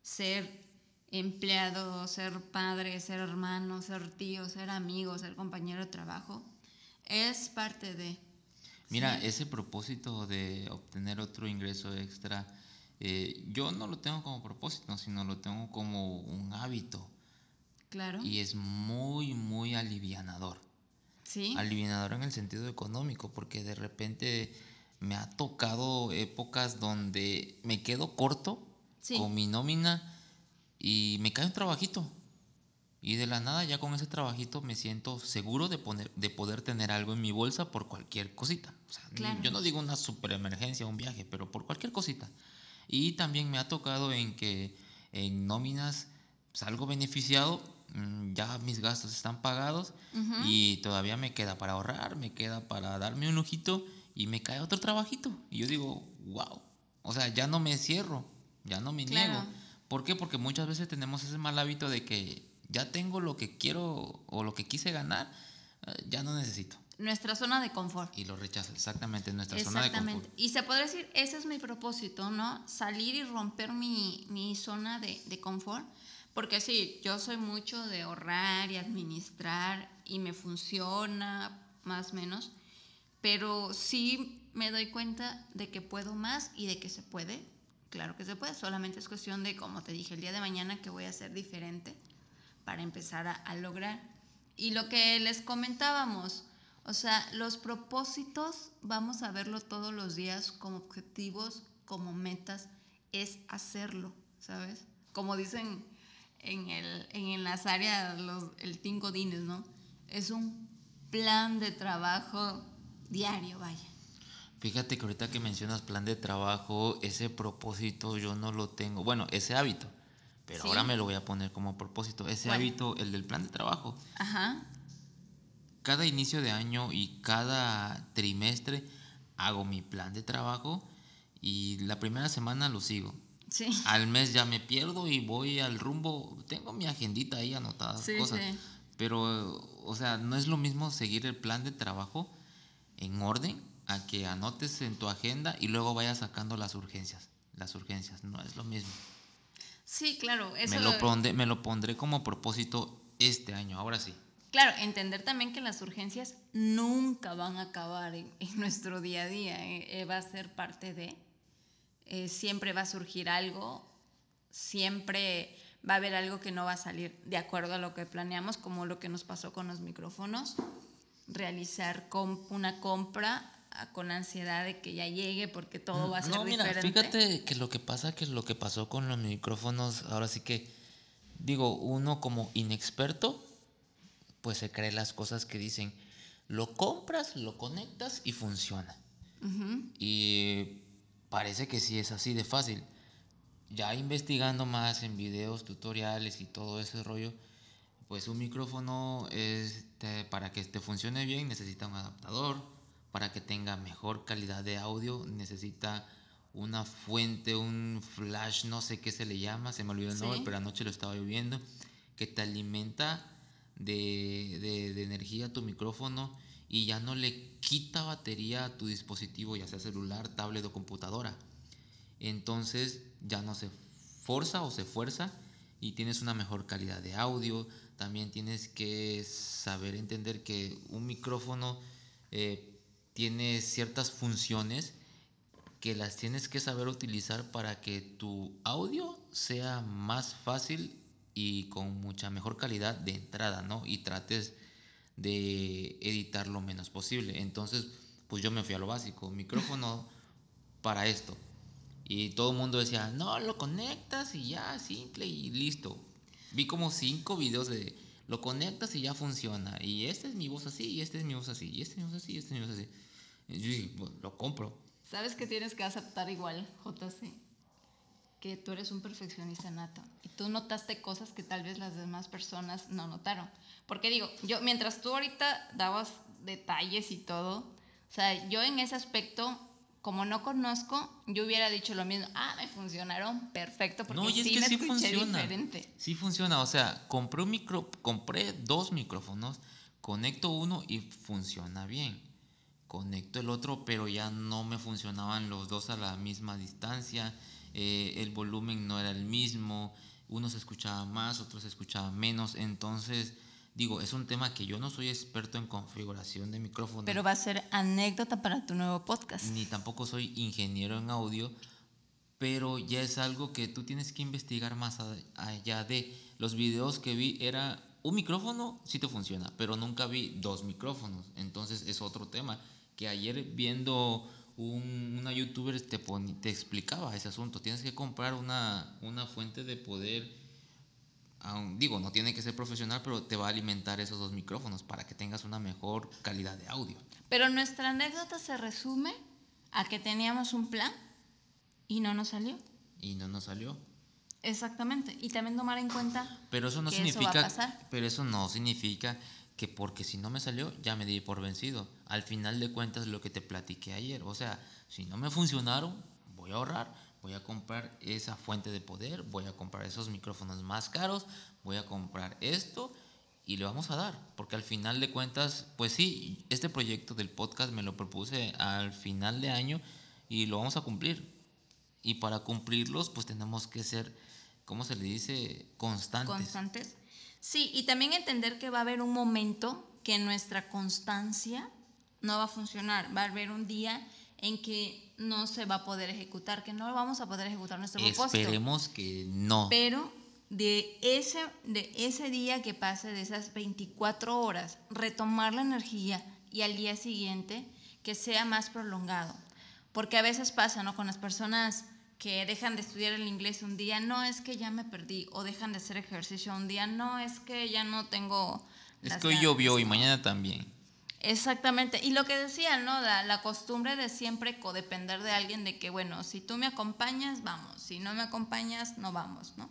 Speaker 2: ser empleado, ser padre, ser hermano, ser tío, ser amigo, ser compañero de trabajo, es parte de...
Speaker 1: Mira, ese propósito de obtener otro ingreso extra, eh, yo no lo tengo como propósito, sino lo tengo como un hábito.
Speaker 2: Claro.
Speaker 1: Y es muy, muy alivianador.
Speaker 2: Sí.
Speaker 1: Alivianador en el sentido económico, porque de repente me ha tocado épocas donde me quedo corto con mi nómina y me cae un trabajito. Y de la nada ya con ese trabajito me siento seguro de, poner, de poder tener algo en mi bolsa por cualquier cosita. O sea,
Speaker 2: Claro.
Speaker 1: Yo no digo una super emergencia, un viaje, pero por cualquier cosita. Y también me ha tocado en que en nóminas salgo beneficiado, mm, ya mis gastos están pagados y todavía me queda para ahorrar, me queda para darme un lujito y me cae otro trabajito. Y yo digo, wow, o sea, ya no me cierro, ya no me
Speaker 2: Claro.
Speaker 1: niego. ¿Por qué? Porque muchas veces tenemos ese mal hábito de que ya tengo lo que quiero o lo que quise ganar, eh, ya no necesito.
Speaker 2: Nuestra zona de confort.
Speaker 1: Y lo rechazo, exactamente, en nuestra zona de
Speaker 2: Exactamente.
Speaker 1: confort.
Speaker 2: Y se podría decir, ese es mi propósito, ¿no? Salir y romper mi, mi zona de, de confort. Porque sí, yo soy mucho de ahorrar y administrar y me funciona más o menos. Pero sí me doy cuenta de que puedo más y de que se puede. Claro que se puede. Solamente es cuestión de, como te dije, el día de mañana que voy a hacer diferente para empezar a, a lograr. Y lo que les comentábamos, o sea, los propósitos vamos a verlo todos los días como objetivos, como metas, es hacerlo, ¿sabes? Como dicen en, el, en las áreas, los, el Team Godines, ¿no? Es un plan de trabajo diario, vaya.
Speaker 1: Fíjate que ahorita que mencionas plan de trabajo, ese propósito yo no lo tengo. Bueno, ese hábito. Pero
Speaker 2: Sí.
Speaker 1: ahora me lo voy a poner como propósito. Ese hábito, el del plan de trabajo.
Speaker 2: Ajá,
Speaker 1: Cada inicio de año y cada trimestre hago mi plan de trabajo y la primera semana lo sigo.
Speaker 2: sí.
Speaker 1: Al mes ya me pierdo y voy al rumbo. Tengo mi agendita ahí anotadas
Speaker 2: Sí,
Speaker 1: cosas.
Speaker 2: sí.
Speaker 1: Pero, o sea, no es lo mismo seguir el plan de trabajo en orden a que anotes en tu agenda y luego vayas sacando las urgencias. Las urgencias, no es lo mismo.
Speaker 2: Sí, claro. Eso
Speaker 1: Me lo, pondré, me lo pondré como propósito este año, ahora sí.
Speaker 2: Claro, entender también que las urgencias nunca van a acabar en, en nuestro día a día, eh, eh, va a ser parte de, eh, siempre va a surgir algo, siempre va a haber algo que no va a salir de acuerdo a lo que planeamos, como lo que nos pasó con los micrófonos, realizar una compra ah, con ansiedad de que ya llegue porque todo va a ser
Speaker 1: No, mira,
Speaker 2: diferente.
Speaker 1: fíjate que lo que pasa, que lo que pasó con los micrófonos, ahora sí que, digo, uno como inexperto, pues se cree las cosas que dicen, lo compras, lo conectas y funciona. Y parece que sí es así de fácil. Ya investigando más en videos, tutoriales y todo ese rollo, pues un micrófono este, para que te funcione bien necesita un adaptador, para que tenga mejor calidad de audio necesita una fuente, un flash, no sé qué se le llama, se me olvidó el
Speaker 2: Sí.
Speaker 1: nombre, pero anoche lo estaba viendo, que te alimenta de, de- de energía tu micrófono y ya no le quita batería a tu dispositivo, ya sea celular, tablet o computadora. Entonces ya no se forza o se fuerza y tienes una mejor calidad de audio. También tienes que saber entender que un micrófono eh, tiene ciertas funciones que las tienes que saber utilizar para que tu audio sea más fácil y con mucha mejor calidad de entrada, ¿no? Y trates de editar lo menos posible. Entonces, pues yo me fui a lo básico, micrófono para esto. Y todo el mundo decía, no, lo conectas y ya, simple y listo. Vi como cinco videos de, lo conectas y ya funciona. Y esta es mi voz así, y esta es mi voz así, y esta es mi voz así, y esta es mi voz así. Y yo dije, "Pues, lo compro.
Speaker 2: ¿Sabes que tienes que aceptar igual, JC? Que tú eres un perfeccionista nato. Y tú notaste cosas que tal vez las demás personas no notaron. Porque digo, yo, mientras tú ahorita dabas detalles y todo, o sea, yo en ese aspecto, como no conozco, yo hubiera dicho lo mismo. Ah, me funcionaron perfecto porque
Speaker 1: No, y es
Speaker 2: sí
Speaker 1: que
Speaker 2: me
Speaker 1: sí
Speaker 2: escuché
Speaker 1: funciona.
Speaker 2: diferente.
Speaker 1: Sí funciona, o sea, compré un micro, compré dos micrófonos, conecto uno y funciona bien. Conecto el otro, pero ya no me funcionaban los dos a la misma distancia. eh, el volumen no era el mismo. Uno se escuchaba más, otro se escuchaba menos. Entonces, digo, es un tema que yo no soy experto en configuración de micrófonos
Speaker 2: Pero va a ser anécdota para tu nuevo podcast.
Speaker 1: ni tampoco soy ingeniero en audio, pero ya es algo que tú tienes que investigar más allá de los videos que vi. Era un micrófono sí te funciona, pero nunca vi dos micrófonos, entonces es otro tema que ayer viendo un- una youtuber te, poni- te explicaba ese asunto, tienes que comprar una, una fuente de poder aun- digo, no tiene que ser profesional, pero te va a alimentar esos dos micrófonos para que tengas una mejor calidad de audio.
Speaker 2: Pero nuestra anécdota se resume a que teníamos un plan y no nos salió.
Speaker 1: Y no nos salió.
Speaker 2: Exactamente. Y también tomar en cuenta
Speaker 1: Pero eso no
Speaker 2: que eso va a
Speaker 1: significa,
Speaker 2: pasar.
Speaker 1: pero eso no significa que porque si no me salió ya me di por vencido. Al final de cuentas lo que te platiqué ayer, o sea, si no me funcionaron, voy a ahorrar, voy a comprar esa fuente de poder, voy a comprar esos micrófonos más caros, voy a comprar esto y le vamos a dar, porque al final de cuentas, pues sí, este proyecto del podcast me lo propuse al final de año y lo vamos a cumplir. Y para cumplirlos, pues tenemos que ser, ¿cómo se le dice? Constantes.
Speaker 2: constantes. Sí, y también entender que va a haber un momento que nuestra constancia no va a funcionar. Va a haber un día en que no se va a poder ejecutar, que no vamos a poder ejecutar nuestro propósito.
Speaker 1: Esperemos que no.
Speaker 2: Pero de ese, de ese día que pase, de esas 24 horas, retomar la energía y al día siguiente que sea más prolongado. Porque a veces pasa, ¿no? Con las personas que dejan de estudiar el inglés un día, no es que ya me perdí, o dejan de hacer ejercicio un día, no es que ya no tengo...
Speaker 1: es que hoy llovió y mañana también.
Speaker 2: Exactamente. Y lo que decía, ¿no? La, la costumbre de siempre codepender de alguien de que, bueno, si tú me acompañas, vamos. Si no me acompañas, no vamos, ¿no?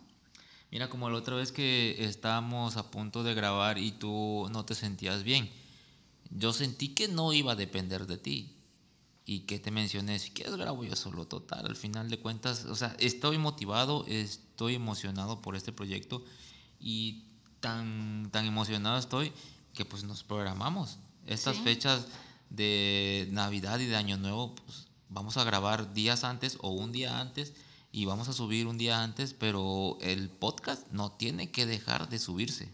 Speaker 1: Mira, como la otra vez que estábamos a punto de grabar y tú no te sentías bien. Yo sentí que no iba a depender de ti. Y que te mencioné, si quieres grabo yo solo, total. Al final de cuentas, o sea, estoy motivado, estoy emocionado por este proyecto. Y tan, tan emocionado estoy que pues nos programamos. Estas
Speaker 2: Sí.
Speaker 1: fechas de Navidad y de Año Nuevo, pues vamos a grabar días antes o un día antes y vamos a subir un día antes, pero el podcast no tiene que dejar de subirse.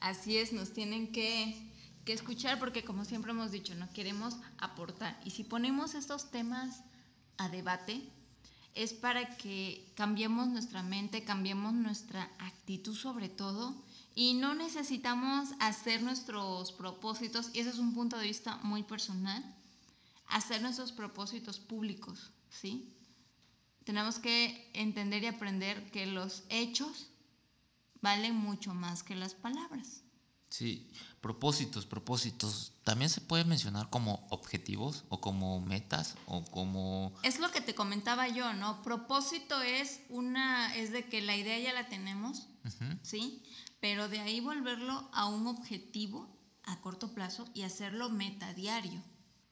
Speaker 2: Así es, nos tienen que, que escuchar porque como siempre hemos dicho, no queremos aportar. Y si ponemos estos temas a debate, es para que cambiemos nuestra mente, cambiemos nuestra actitud sobre todo. Y no necesitamos hacer nuestros propósitos, y ese es un punto de vista muy personal, hacer nuestros propósitos públicos, ¿sí? Tenemos que entender y aprender que los hechos valen mucho más que las palabras.
Speaker 1: Sí, propósitos, propósitos. También se puede mencionar como objetivos o como metas o como...
Speaker 2: Es lo que te comentaba yo, ¿no? Propósito es una, es de que la idea ya la tenemos,
Speaker 1: Ujú.
Speaker 2: ¿sí? Pero de ahí volverlo a un objetivo a corto plazo y hacerlo meta diario,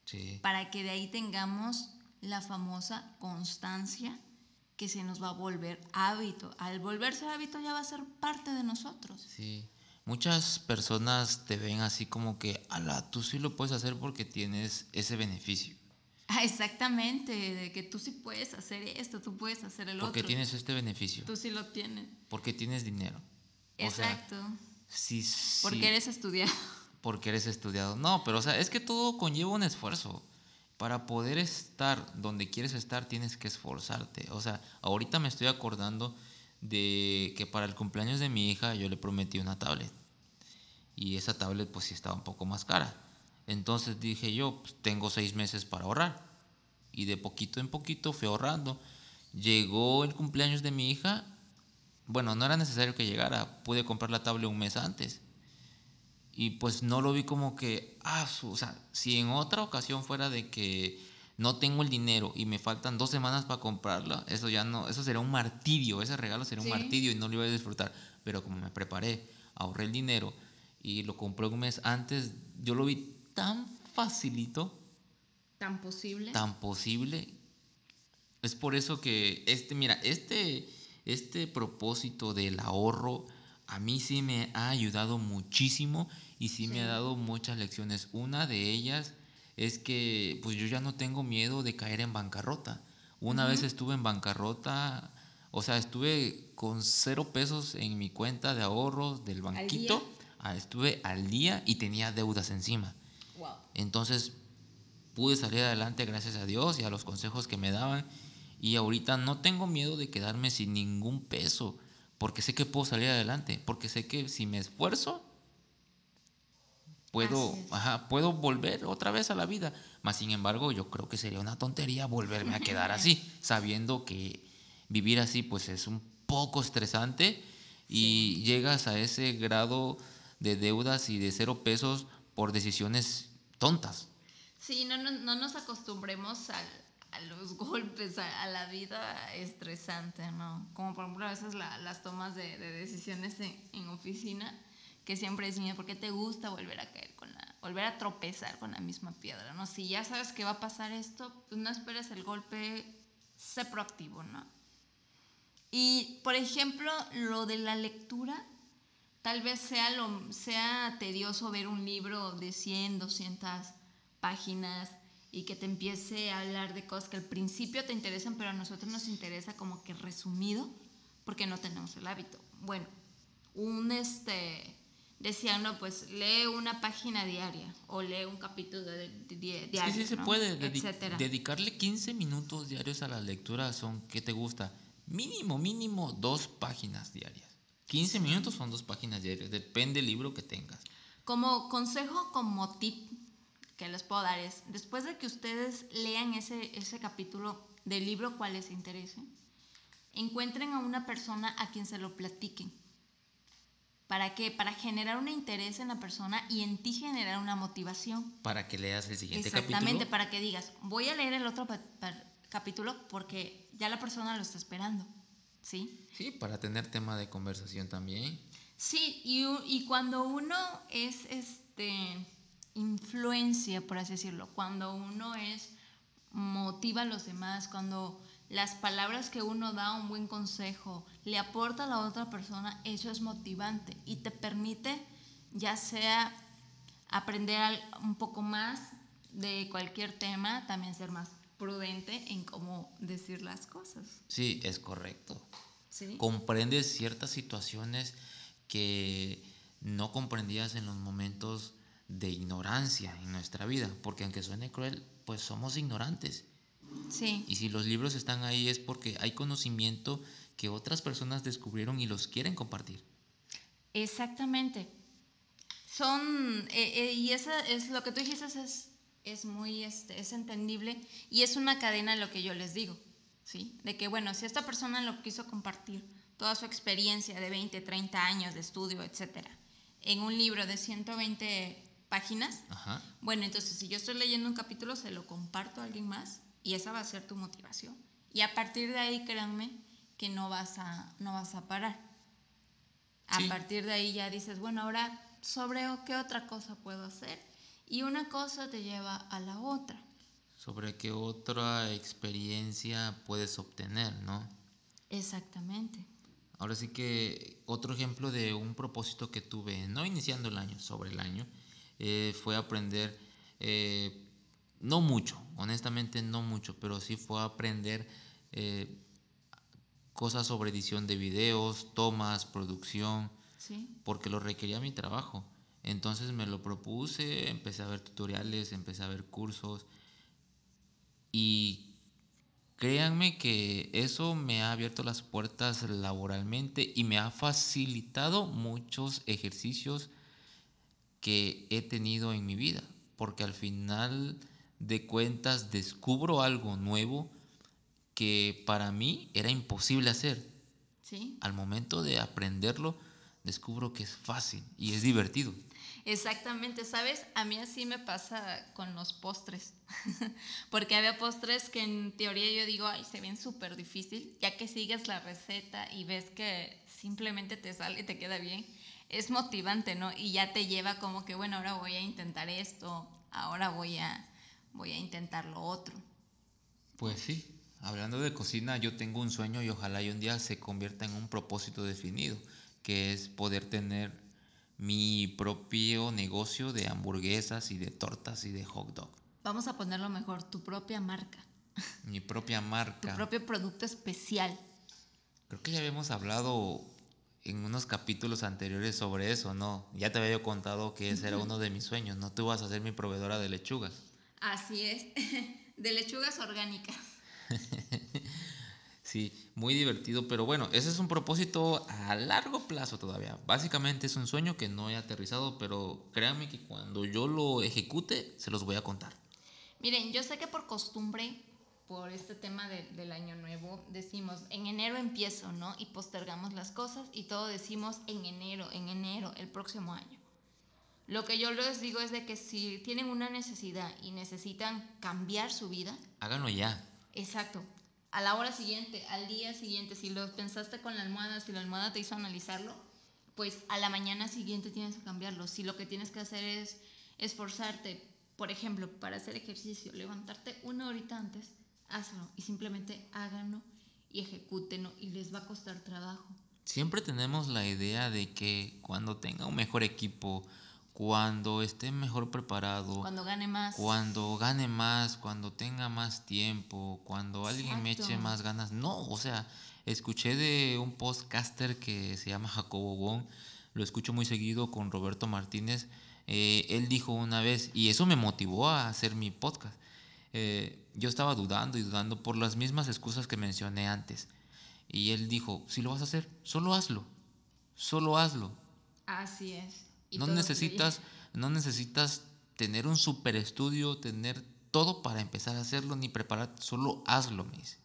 Speaker 1: Sí.
Speaker 2: para que de ahí tengamos la famosa constancia que se nos va a volver hábito. Al volverse hábito ya va a ser parte de nosotros.
Speaker 1: Sí. Muchas personas te ven así como que, ala, tú sí lo puedes hacer porque tienes ese beneficio.
Speaker 2: Ah, exactamente, de que tú sí puedes hacer esto, tú puedes hacer el
Speaker 1: Porque
Speaker 2: otro.
Speaker 1: tienes este beneficio.
Speaker 2: Tú sí lo tienes.
Speaker 1: Porque tienes dinero. O sea,
Speaker 2: Exacto.
Speaker 1: sí, sí,
Speaker 2: porque eres estudiado.
Speaker 1: porque eres estudiado. No, pero o sea, es que todo conlleva un esfuerzo. Para poder estar donde quieres estar tienes que esforzarte. O sea, ahorita me estoy acordando de que para el cumpleaños de mi hija yo le prometí una tablet. Y esa tablet pues sí estaba un poco más cara. Entonces dije yo, pues, tengo seis meses para ahorrar. Y de poquito en poquito fui ahorrando. Llegó el cumpleaños de mi hija. Bueno, no era necesario que llegara. Pude comprar la tablet un mes antes. Y pues no lo vi como que, ah, o sea, si en otra ocasión fuera de que no tengo el dinero y me faltan dos semanas para comprarla, eso ya no, eso sería un martirio, ese regalo sería un martirio y no lo iba a disfrutar. Pero como me preparé, ahorré el dinero y lo compré un mes antes, yo lo vi tan facilito,
Speaker 2: Tan posible.
Speaker 1: tan posible. Es por eso que este, mira, este, este propósito del ahorro a mí sí me ha ayudado muchísimo y sí, me ha dado muchas lecciones. Una de ellas es que pues yo ya no tengo miedo de caer en bancarrota. Una vez estuve en bancarrota, o sea, estuve con cero pesos en mi cuenta de ahorros del banquito. Ah, Estuve al día y tenía deudas encima.
Speaker 2: Wow.
Speaker 1: Entonces pude salir adelante gracias a Dios y a los consejos que me daban. Y ahorita no tengo miedo de quedarme sin ningún peso, porque sé que puedo salir adelante, porque sé que si me esfuerzo, puedo,
Speaker 2: Así es.
Speaker 1: ajá, puedo volver otra vez a la vida. Más sin embargo, yo creo que sería una tontería volverme a quedar así, sabiendo que vivir así pues es un poco estresante y llegas a ese grado de deudas y de cero pesos por decisiones tontas.
Speaker 2: Sí, no, no, no nos acostumbremos al, a los golpes, a, a, la vida estresante, ¿no? Como por ejemplo a veces la, las tomas de, de decisiones en, en, oficina, que siempre dicen, ¿por qué te gusta volver a caer con la, volver a tropezar con la misma piedra, ¿no? Si ya sabes que va a pasar esto, pues no esperes el golpe, sé proactivo, ¿no? Y, por ejemplo, lo de la lectura, tal vez sea, lo, sea tedioso ver un libro de 100, 200 páginas y que te empiece a hablar de cosas que al principio te interesan, pero a nosotros nos interesa como que resumido, porque no tenemos el hábito. Bueno, un este decía, no, pues lee una página diaria o lee un capítulo de, de, de diario.
Speaker 1: Sí, sí, se
Speaker 2: ¿no?
Speaker 1: puede. Dedi
Speaker 2: Etcétera.
Speaker 1: dedicarle 15 minutos diarios a la lectura son, ¿qué te gusta? Mínimo, mínimo dos páginas diarias. 15 sí. minutos son dos páginas diarias, depende del libro que tengas.
Speaker 2: Como consejo, como tip que les puedo dar es, después de que ustedes lean ese, ese capítulo del libro cual les interese, encuentren a una persona a quien se lo platiquen. ¿Para qué? Para generar un interés en la persona y en ti generar una motivación.
Speaker 1: Para que leas el siguiente
Speaker 2: Exactamente,
Speaker 1: capítulo.
Speaker 2: Exactamente, para que digas, voy a leer el otro capítulo porque ya la persona lo está esperando. ¿Sí?
Speaker 1: Sí, para tener tema de conversación también.
Speaker 2: Sí, y, y cuando uno es este influencia, por así decirlo, cuando uno es motiva a los demás, cuando las palabras que uno da, un buen consejo, le aporta a la otra persona, eso es motivante y te permite ya sea aprender un poco más de cualquier tema, también ser más prudente en cómo decir las cosas.
Speaker 1: Sí, es correcto.
Speaker 2: ¿Sí?
Speaker 1: Comprendes ciertas situaciones que no comprendías en los momentos de ignorancia en nuestra vida, porque aunque suene cruel, pues somos ignorantes.
Speaker 2: Sí.
Speaker 1: Y si los libros están ahí es porque hay conocimiento que otras personas descubrieron y los quieren compartir.
Speaker 2: Exactamente. Son, eh, eh, y eso es lo que tú dijiste, es, es muy, este, es entendible y es una cadena lo que yo les digo, ¿sí? De que, bueno, si esta persona lo quiso compartir, toda su experiencia de 20, 30 años de estudio, etcétera, en un libro de 120 páginas,
Speaker 1: Ajá.
Speaker 2: bueno, entonces si yo estoy leyendo un capítulo, se lo comparto a alguien más y esa va a ser tu motivación. Y a partir de ahí, créanme, que no vas a, no vas a parar. A
Speaker 1: Sí.
Speaker 2: partir de ahí ya dices, bueno, ahora sobre qué otra cosa puedo hacer. Y una cosa te lleva a la otra.
Speaker 1: Sobre qué otra experiencia puedes obtener, ¿no?
Speaker 2: Exactamente.
Speaker 1: Ahora sí que otro ejemplo de un propósito que tuve, no iniciando el año, sobre el año, eh, fue aprender, eh, no mucho, honestamente no mucho, pero sí fue aprender eh, cosas sobre edición de videos, tomas, producción,
Speaker 2: ¿Sí?
Speaker 1: porque lo requería mi trabajo. Entonces me lo propuse, empecé a ver tutoriales, empecé a ver cursos y créanme que eso me ha abierto las puertas laboralmente y me ha facilitado muchos ejercicios que he tenido en mi vida, porque al final de cuentas descubro algo nuevo que para mí era imposible hacer.
Speaker 2: ¿Sí?
Speaker 1: Al momento de aprenderlo, descubro que es fácil y es divertido.
Speaker 2: Exactamente, ¿sabes? A mí así me pasa con los postres, porque había postres que en teoría yo digo, ay, se ven súper difícil, ya que sigues la receta y ves que simplemente te sale y te queda bien, es motivante, ¿no? Y ya te lleva como que, bueno, ahora voy a intentar esto, ahora voy a, voy a intentar lo otro.
Speaker 1: Pues sí, hablando de cocina, yo tengo un sueño y ojalá y un día se convierta en un propósito definido, que es poder tener mi propio negocio de hamburguesas y de tortas y de hot dog.
Speaker 2: Vamos a ponerlo mejor, tu propia marca,
Speaker 1: Mi propia
Speaker 2: tu
Speaker 1: marca.
Speaker 2: propio producto especial.
Speaker 1: Creo que ya habíamos hablado en unos capítulos anteriores sobre eso, ¿no? Ya te había yo contado que ese era uno de mis sueños, ¿no? Tú vas a ser mi proveedora de lechugas.
Speaker 2: Así es, de lechugas orgánicas.
Speaker 1: Sí, muy divertido, pero bueno, ese es un propósito a largo plazo todavía. Básicamente es un sueño que no he aterrizado, pero créanme que cuando yo lo ejecute, se los voy a contar.
Speaker 2: Miren, yo sé que por costumbre por este tema de- del año nuevo, decimos, en enero empiezo, ¿no? Y postergamos las cosas y todo decimos en enero, en enero, el próximo año. Lo que yo les digo es de que si tienen una necesidad y necesitan cambiar su vida,
Speaker 1: Háganlo ya.
Speaker 2: exacto, a la hora siguiente, al día siguiente, si lo pensaste con la almohada, si la almohada te hizo analizarlo, pues a la mañana siguiente tienes que cambiarlo. Si lo que tienes que hacer es esforzarte, por ejemplo, para hacer ejercicio, levantarte una horita antes, hazlo y simplemente háganlo y ejecútenlo y les va a costar trabajo.
Speaker 1: Siempre tenemos la idea de que cuando tenga un mejor equipo, cuando esté mejor preparado,
Speaker 2: Cuando gane más.
Speaker 1: cuando gane más, cuando tenga más tiempo, cuando alguien me eche
Speaker 2: Exacto.
Speaker 1: más ganas. No, o sea, escuché de un podcaster que se llama Jacobo Wong, lo escucho muy seguido con Roberto Martínez. eh, él dijo una vez, y eso me motivó a hacer mi podcast. eh, yo estaba dudando y dudando por las mismas excusas que mencioné antes. Y él dijo, si lo vas a hacer, solo hazlo. Solo hazlo.
Speaker 2: Así es. Y
Speaker 1: No necesitas, no necesitas tener un super estudio, tener todo para empezar a hacerlo, ni preparar, solo hazlo, me dice.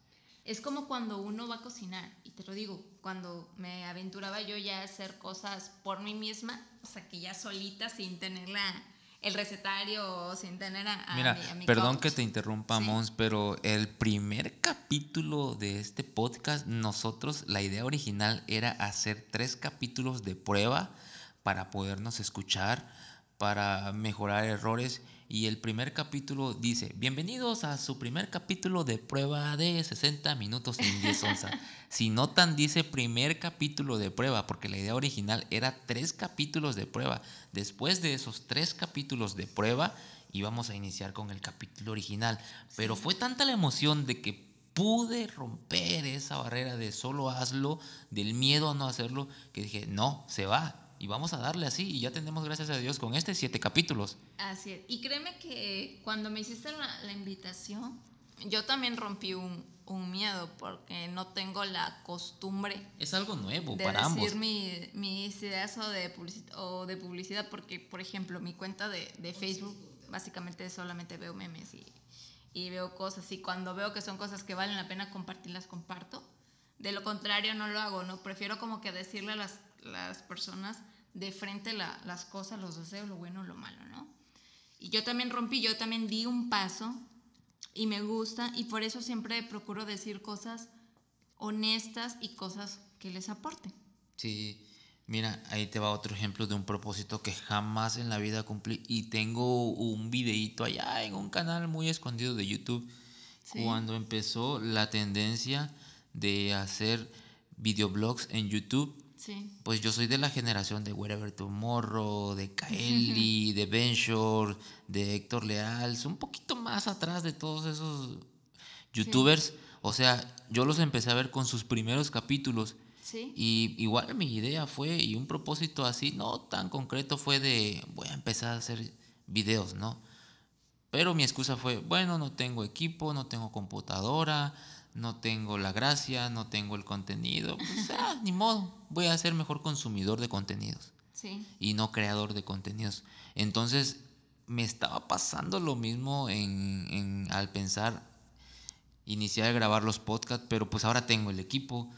Speaker 2: Es como cuando uno va a cocinar, y te lo digo, cuando me aventuraba yo ya a hacer cosas por mí misma, o sea, que ya solita, sin tener la, el recetario sin tener a, a
Speaker 1: Mira,
Speaker 2: mi, a mi
Speaker 1: perdón
Speaker 2: coach.
Speaker 1: que te interrumpa,
Speaker 2: Sí.
Speaker 1: Mons, pero el primer capítulo de este podcast, nosotros, la idea original era hacer tres capítulos de prueba para podernos escuchar, para mejorar errores. Y el primer capítulo dice, bienvenidos a su primer capítulo de prueba de 60 minutos en 10 onzas. si notan, dice primer capítulo de prueba, porque la idea original era tres capítulos de prueba. Después de esos tres capítulos de prueba, íbamos a iniciar con el capítulo original. Pero fue tanta la emoción de que pude romper esa barrera de solo hazlo, del miedo a no hacerlo, que dije, no, se va. Y vamos a darle así. Y ya tenemos, gracias a Dios, con este siete capítulos.
Speaker 2: Así es. Y créeme que cuando me hiciste la, la invitación, yo también rompí un, un miedo porque no tengo la costumbre
Speaker 1: Es algo nuevo
Speaker 2: de
Speaker 1: para
Speaker 2: decir
Speaker 1: ambos.
Speaker 2: mi, mis ideas o de, publici- o de publicidad, porque, por ejemplo, mi cuenta de, de Facebook, básicamente solamente veo memes y, y veo cosas. Y cuando veo que son cosas que valen la pena compartir, las comparto. De lo contrario, no lo hago, ¿no? Prefiero como que decirle a las, las personas de frente la- las cosas, los deseos, lo bueno, lo malo, ¿no? Y yo también rompí, yo también di un paso y me gusta y por eso siempre procuro decir cosas honestas y cosas que les aporten.
Speaker 1: Sí, mira, ahí te va otro ejemplo de un propósito que jamás en la vida cumplí. Y tengo un videíto allá en un canal muy escondido de YouTube.
Speaker 2: Sí.
Speaker 1: Cuando empezó la tendencia de hacer videoblogs en YouTube.
Speaker 2: Sí.
Speaker 1: Pues yo soy de la generación de Wherever Tomorrow, de Kaeli, de Ben Shore, de Héctor Leal, un poquito más atrás de todos esos youtubers. O sea, yo los empecé a ver con sus primeros capítulos.
Speaker 2: Sí.
Speaker 1: Y igual mi idea fue, y un propósito así, no tan concreto, fue de voy a empezar a hacer videos, ¿no? Pero mi excusa fue, bueno, no tengo equipo, no tengo computadora, no tengo la gracia, no tengo el contenido. Pues, ah, ni modo, voy a ser mejor consumidor de contenidos
Speaker 2: Sí.
Speaker 1: y no creador de contenidos. Entonces, me estaba pasando lo mismo en, en- al pensar iniciar a grabar los podcasts, pero pues ahora tengo el equipo,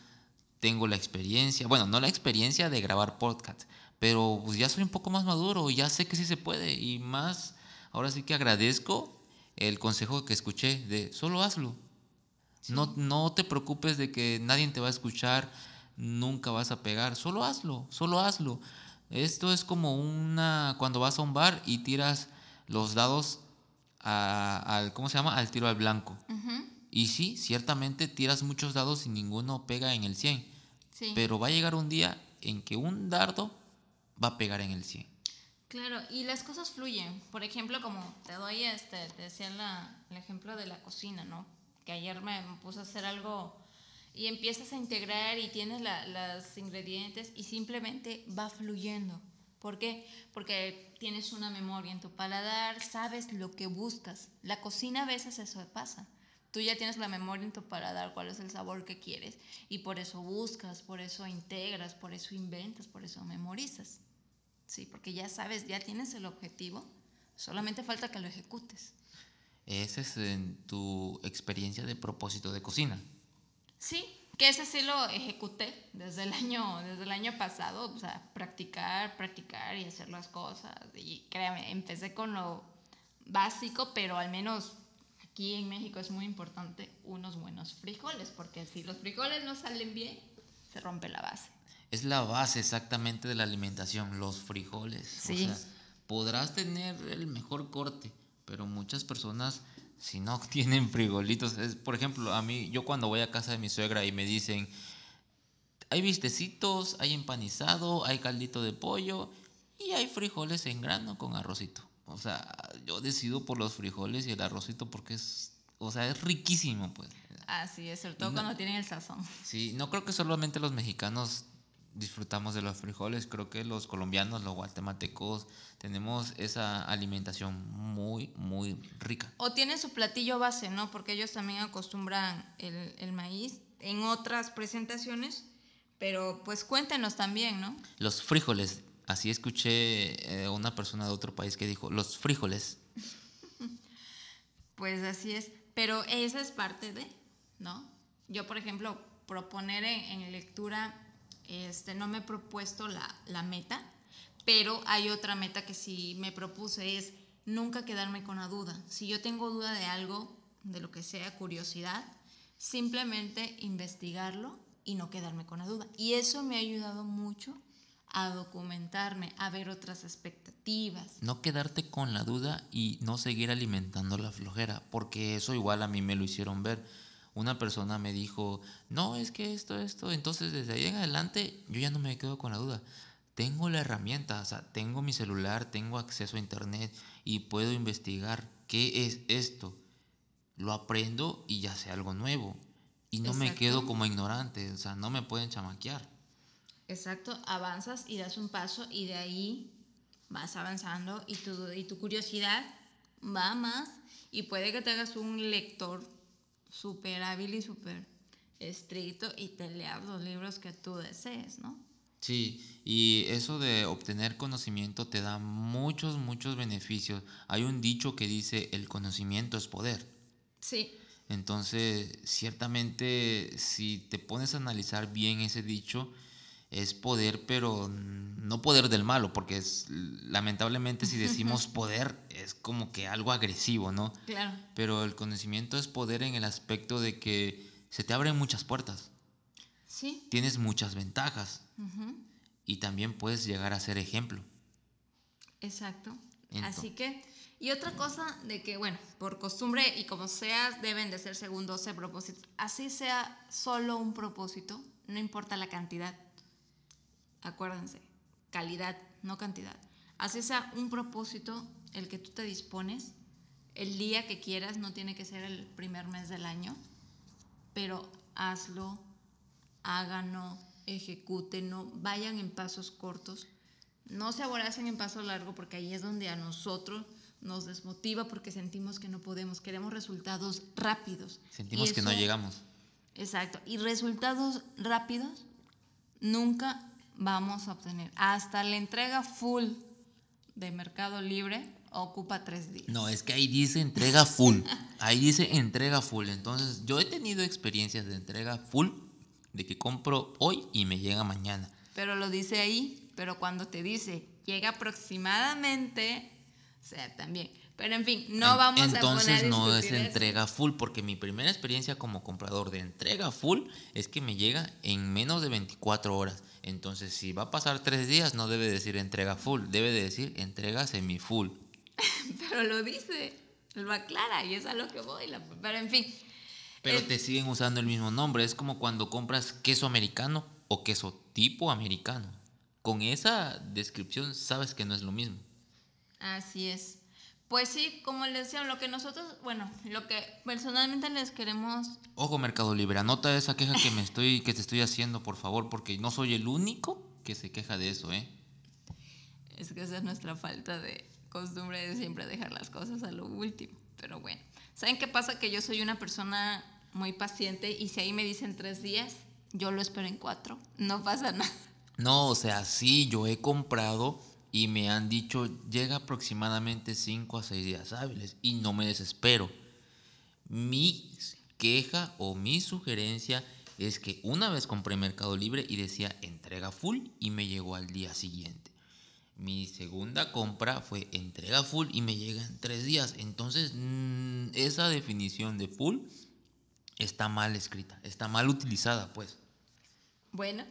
Speaker 1: tengo la experiencia, bueno, no la experiencia de grabar podcasts, pero pues ya soy un poco más maduro, ya sé que sí se puede y más, ahora sí que agradezco el consejo que escuché de solo hazlo. No, no te preocupes de que nadie te va a escuchar, nunca vas a pegar, solo hazlo, solo hazlo. Esto es como una cuando vas a un bar y tiras los dados a- al ¿cómo se llama? al tiro al blanco. Y sí, ciertamente tiras muchos dados y ninguno pega en el 100.
Speaker 2: Sí.
Speaker 1: Pero va a llegar un día en que un dardo va a pegar en el 100.
Speaker 2: Claro, y las cosas fluyen. Por ejemplo, como te doy este, te decía la- el ejemplo de la cocina, ¿no? Que ayer me puse a hacer algo y empiezas a integrar y tienes la- los ingredientes y simplemente va fluyendo. ¿Por qué? Porque tienes una memoria en tu paladar, sabes lo que buscas. La cocina a veces eso pasa. Tú ya tienes la memoria en tu paladar, cuál es el sabor que quieres y por eso buscas, por eso integras, por eso inventas, por eso memorizas. Sí, porque ya sabes, ya tienes el objetivo, solamente falta que lo ejecutes.
Speaker 1: Esa es en tu experiencia de propósito de cocina.
Speaker 2: Sí, que ese sí lo ejecuté desde el año, desde el año pasado, o sea, practicar, practicar y hacer las cosas. Y créame, empecé con lo básico, pero al menos aquí en México es muy importante unos buenos frijoles, porque si los frijoles no salen bien, se rompe la base.
Speaker 1: Es la base exactamente de la alimentación, los frijoles.
Speaker 2: Sí.
Speaker 1: O sea, podrás tener el mejor corte, pero muchas personas si no tienen frijolitos, es, por ejemplo, a mí yo cuando voy a casa de mi suegra y me dicen hay vistecitos, hay empanizado, hay caldito de pollo y hay frijoles en grano con arrocito. O sea, yo decido por los frijoles y el arrocito porque es, o sea, es riquísimo, pues.
Speaker 2: Así es, sobre todo
Speaker 1: No.
Speaker 2: cuando tienen el sazón.
Speaker 1: Sí, no creo que solamente los mexicanos disfrutamos de los frijoles, creo que los colombianos, los guatemaltecos, tenemos esa alimentación muy, muy rica.
Speaker 2: O tiene su platillo base, ¿no? Porque ellos también acostumbran el, el maíz en otras presentaciones, pero pues cuéntenos también, ¿no?
Speaker 1: Los frijoles, así escuché eh, una persona de otro país que dijo, los frijoles.
Speaker 2: Pues así es, pero esa es parte de, ¿no? Yo, por ejemplo, proponer en, en lectura, este, no me he propuesto la, la meta, pero hay otra meta que sí me propuse, es nunca quedarme con la duda. Si yo tengo duda de algo, de lo que sea, curiosidad, simplemente investigarlo y no quedarme con la duda. Y eso me ha ayudado mucho a documentarme, a ver otras expectativas.
Speaker 1: No quedarte con la duda y no seguir alimentando la flojera, porque eso igual a mí me lo hicieron ver. Una persona me dijo, no, es que esto, esto, entonces desde ahí en adelante yo ya no me quedo con la duda. Tengo la herramienta, o sea, tengo mi celular, tengo acceso a internet y puedo investigar qué es esto. Lo aprendo y ya sé algo nuevo. Y no me quedo como ignorante, o sea, no me pueden chamaquear.
Speaker 2: Exacto, avanzas y das un paso y de ahí vas avanzando y tu, y tu curiosidad va más y puede que te hagas un lector súper hábil y súper estricto y te leas los libros que tú desees, ¿no?
Speaker 1: Sí, y eso de obtener conocimiento te da muchos, muchos beneficios. Hay un dicho que dice, el conocimiento es poder.
Speaker 2: Sí,
Speaker 1: Entonces, ciertamente, si te pones a analizar bien ese dicho, es poder, pero no poder del malo, porque es, lamentablemente si decimos poder, es como que algo agresivo, ¿no?
Speaker 2: claro.
Speaker 1: Pero el conocimiento es poder en el aspecto de que se te abren muchas puertas,
Speaker 2: Sí.
Speaker 1: tienes muchas ventajas y también puedes llegar a ser ejemplo.
Speaker 2: Exacto. Así que, y otra cosa de que, bueno, por costumbre y como sea, deben de ser según 12 propósitos. Así sea solo un propósito, no importa la cantidad. Acuérdense, calidad, no cantidad. Así sea un propósito, el que tú te dispones, el día que quieras, no tiene que ser el primer mes del año, pero hazlo, háganlo, ejecútenlo, vayan en pasos cortos. No se aboracen en paso largo porque ahí es donde a nosotros nos desmotiva porque sentimos que no podemos, queremos resultados rápidos.
Speaker 1: Sentimos que no llegamos.
Speaker 2: Exacto. Y resultados rápidos nunca vamos a obtener. Hasta la entrega full de Mercado Libre ocupa tres días.
Speaker 1: No, es que ahí dice entrega full. Ahí dice entrega full. Entonces, yo he tenido experiencias de entrega full, de que compro hoy y me llega mañana.
Speaker 2: Pero lo dice ahí, pero cuando te dice llega aproximadamente, o sea, también. Pero en fin, no vamos a
Speaker 1: Entonces no es entrega full, porque mi primera experiencia como comprador de entrega full es que me llega en menos de 24 horas. Entonces, si va a pasar tres días, no debe decir entrega full, debe de decir entrega semi full.
Speaker 2: Pero lo dice, lo aclara y es a lo que voy. la- pero en fin.
Speaker 1: Pero
Speaker 2: eh,
Speaker 1: te siguen usando el mismo nombre. Es como cuando compras queso americano o queso tipo americano. Con esa descripción sabes que no es lo mismo.
Speaker 2: Así es. Pues sí, como les decía, lo que nosotros, bueno, lo que personalmente les queremos
Speaker 1: Ojo, Mercado Libre, anota esa queja que me estoy, que te estoy haciendo, por favor, porque no soy el único que se queja de eso, ¿eh?
Speaker 2: Es que esa es nuestra falta de costumbre de siempre dejar las cosas a lo último. Pero bueno, ¿saben qué pasa? Que yo soy una persona muy paciente y si ahí me dicen tres días, yo lo espero en cuatro. No pasa nada.
Speaker 1: No, o sea, sí, yo he comprado y me han dicho llega aproximadamente 5 a 6 días hábiles y no me desespero. Mi queja o mi sugerencia es que una vez compré Mercado Libre y decía entrega full y me llegó al día siguiente. Mi segunda compra fue entrega full y me llega en tres días. Entonces, mm, esa definición de full está mal escrita, está mal utilizada, pues.
Speaker 2: Bueno,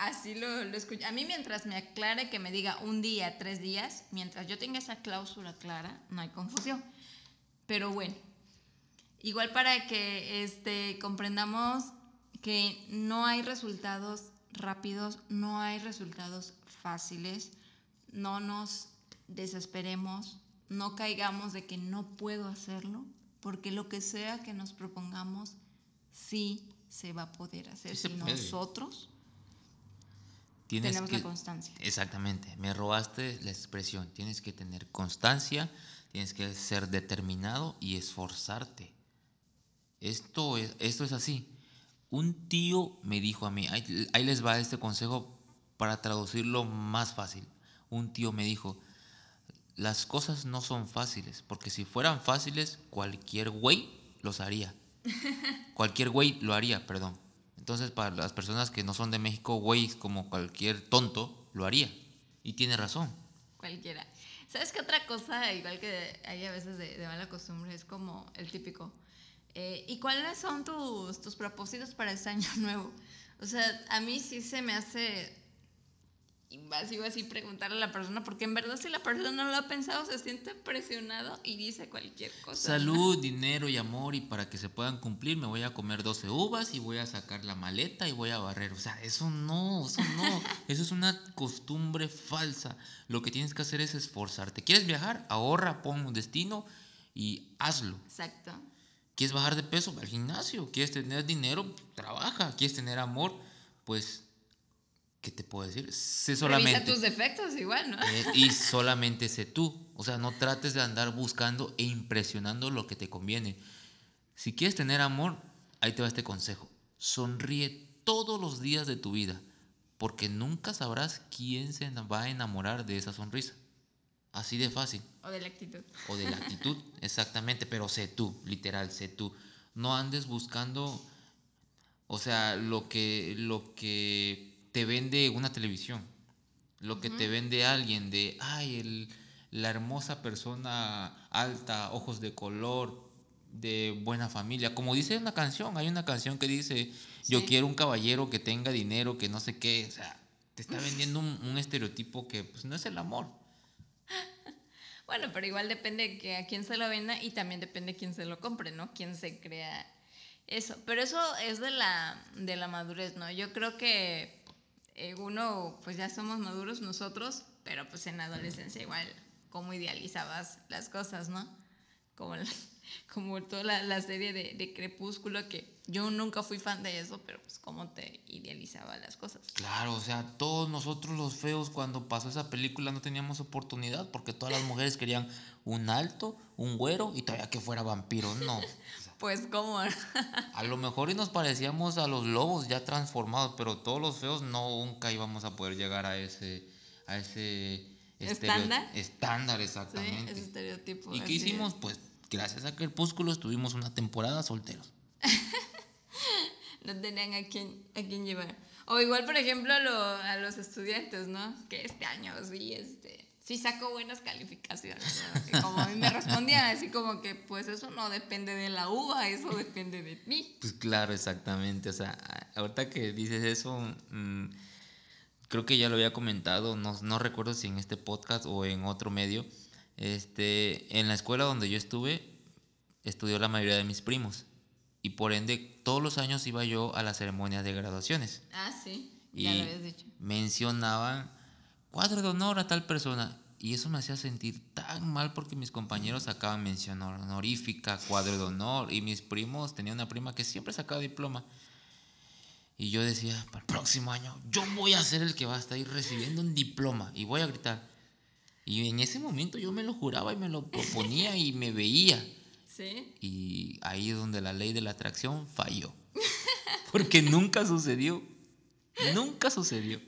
Speaker 2: así lo, lo escucho. A mí mientras me aclare que me diga un día, tres días, mientras yo tenga esa cláusula clara, no hay confusión. Pero bueno, igual para que este, comprendamos que no hay resultados rápidos, no hay resultados fáciles no nos desesperemos, no caigamos de que no puedo hacerlo, porque lo que sea que nos propongamos, sí se va a poder hacer si nosotros tenemos la constancia.
Speaker 1: Exactamente, me robaste la expresión, tienes que tener constancia, tienes que ser determinado y esforzarte. Esto es, esto es así. Un tío me dijo a mí, ahí les va este consejo para traducirlo más fácil un tío me dijo, las cosas no son fáciles, porque si fueran fáciles, cualquier güey los haría. cualquier güey lo haría, perdón. Entonces, para las personas que no son de México, güey como cualquier tonto lo haría. Y tiene razón.
Speaker 2: Cualquiera. ¿Sabes qué otra cosa, igual que hay a veces de, mala costumbre, es como el típico? Eh, ¿Y cuáles son tus, tus propósitos para este año nuevo? O sea, a mí sí se me hace invasivo así preguntarle a la persona, porque en verdad si la persona no lo ha pensado, se siente presionado y dice cualquier cosa.
Speaker 1: Salud, dinero y amor, y para que se puedan cumplir me voy a comer 12 uvas y voy a sacar la maleta y voy a barrer. O sea, eso no, eso no, eso es una costumbre falsa. Lo que tienes que hacer es esforzarte. ¿Quieres viajar? Ahorra, pon un destino y hazlo.
Speaker 2: Exacto.
Speaker 1: ¿Quieres bajar de peso? Al gimnasio. ¿Quieres tener dinero? Trabaja. ¿Quieres tener amor? Pues ¿qué te puedo decir? Sé solamente.
Speaker 2: Revisa tus defectos igual, ¿no?
Speaker 1: Eh, y solamente sé tú. O sea, no trates de andar buscando e impresionando lo que te conviene. Si quieres tener amor, ahí te va este consejo. Sonríe todos los días de tu vida, porque nunca sabrás quién se va a enamorar de esa sonrisa. Así de fácil.
Speaker 2: O de la actitud.
Speaker 1: O de la actitud, exactamente, pero sé tú, literal, sé tú. No andes buscando, o sea, lo que, lo que te vende una televisión, lo que te vende alguien de, ay, el, la hermosa persona alta, ojos de color, de buena familia. Como dice una canción, hay una canción que dice, yo quiero un caballero que tenga dinero, que no sé qué, o sea, te está vendiendo un, estereotipo que pues, no es el amor.
Speaker 2: Bueno, pero igual depende que a quién se lo venda y también depende quién se lo compre, ¿no? Quién se crea eso. Pero eso es de la, de la madurez, ¿no? Yo creo que eh, uno, pues ya somos maduros nosotros, pero pues en la adolescencia igual, como idealizabas las cosas, ¿no? Como, como toda la, serie de, Crepúsculo, que yo nunca fui fan de eso, pero pues cómo te idealizaba las cosas.
Speaker 1: Claro, o sea, todos nosotros los feos cuando pasó esa película no teníamos oportunidad porque todas las mujeres querían un alto, un güero y todavía que fuera vampiro, no.
Speaker 2: Pues cómo.
Speaker 1: a lo mejor y nos parecíamos a los lobos ya transformados, pero todos los feos nunca íbamos a poder llegar a ese a ese
Speaker 2: estándar.
Speaker 1: Estándar, exactamente.
Speaker 2: Sí, ese estereotipo.
Speaker 1: ¿Y qué hicimos? Pues gracias a Crepúsculo estuvimos una temporada solteros.
Speaker 2: no tenían a quién, a quién llevar. O igual, por ejemplo, a, a los estudiantes, ¿no? Que este año sí, este sí saco buenas calificaciones. como a mí me respondían así como que, pues eso no depende de la uva, eso depende de mí.
Speaker 1: Pues claro, exactamente. O sea, ahorita que dices eso, mm, creo que ya lo había comentado, no, no recuerdo si en este podcast o en otro medio. Este, en la escuela donde yo estuve, estudió la mayoría de mis primos. Y por ende, todos los años iba yo a las ceremonias de graduaciones.
Speaker 2: Ah, sí, ya lo habías dicho.
Speaker 1: Mencionaban cuadro de honor a tal persona. Y eso me hacía sentir tan mal porque mis compañeros sacaban mención honorífica, cuadro de honor, y mis primos, tenía una prima que siempre sacaba diploma. Y yo decía, para el próximo año, yo voy a ser el que va a estar ahí recibiendo un diploma y voy a gritar. Y en ese momento yo me lo juraba y me lo proponía y me veía.
Speaker 2: ¿Sí?
Speaker 1: Y ahí es donde la ley de la atracción falló. Porque nunca sucedió. Nunca sucedió.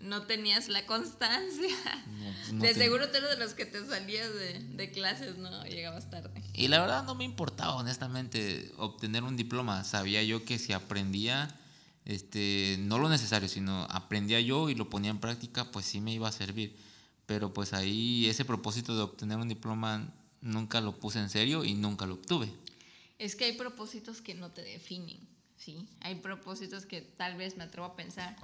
Speaker 2: No tenías la constancia.
Speaker 1: No, no
Speaker 2: de
Speaker 1: te-
Speaker 2: seguro tú eres de los que te salías de, de clases, ¿no? Llegabas tarde.
Speaker 1: Y la verdad no me importaba, honestamente, obtener un diploma. Sabía yo que si aprendía, este, no lo necesario, sino aprendía yo y lo ponía en práctica, pues sí me iba a servir. Pero pues ahí ese propósito de obtener un diploma nunca lo puse en serio y nunca lo obtuve.
Speaker 2: Es que hay propósitos que no te definen, ¿sí? Hay propósitos que tal vez me atrevo a pensar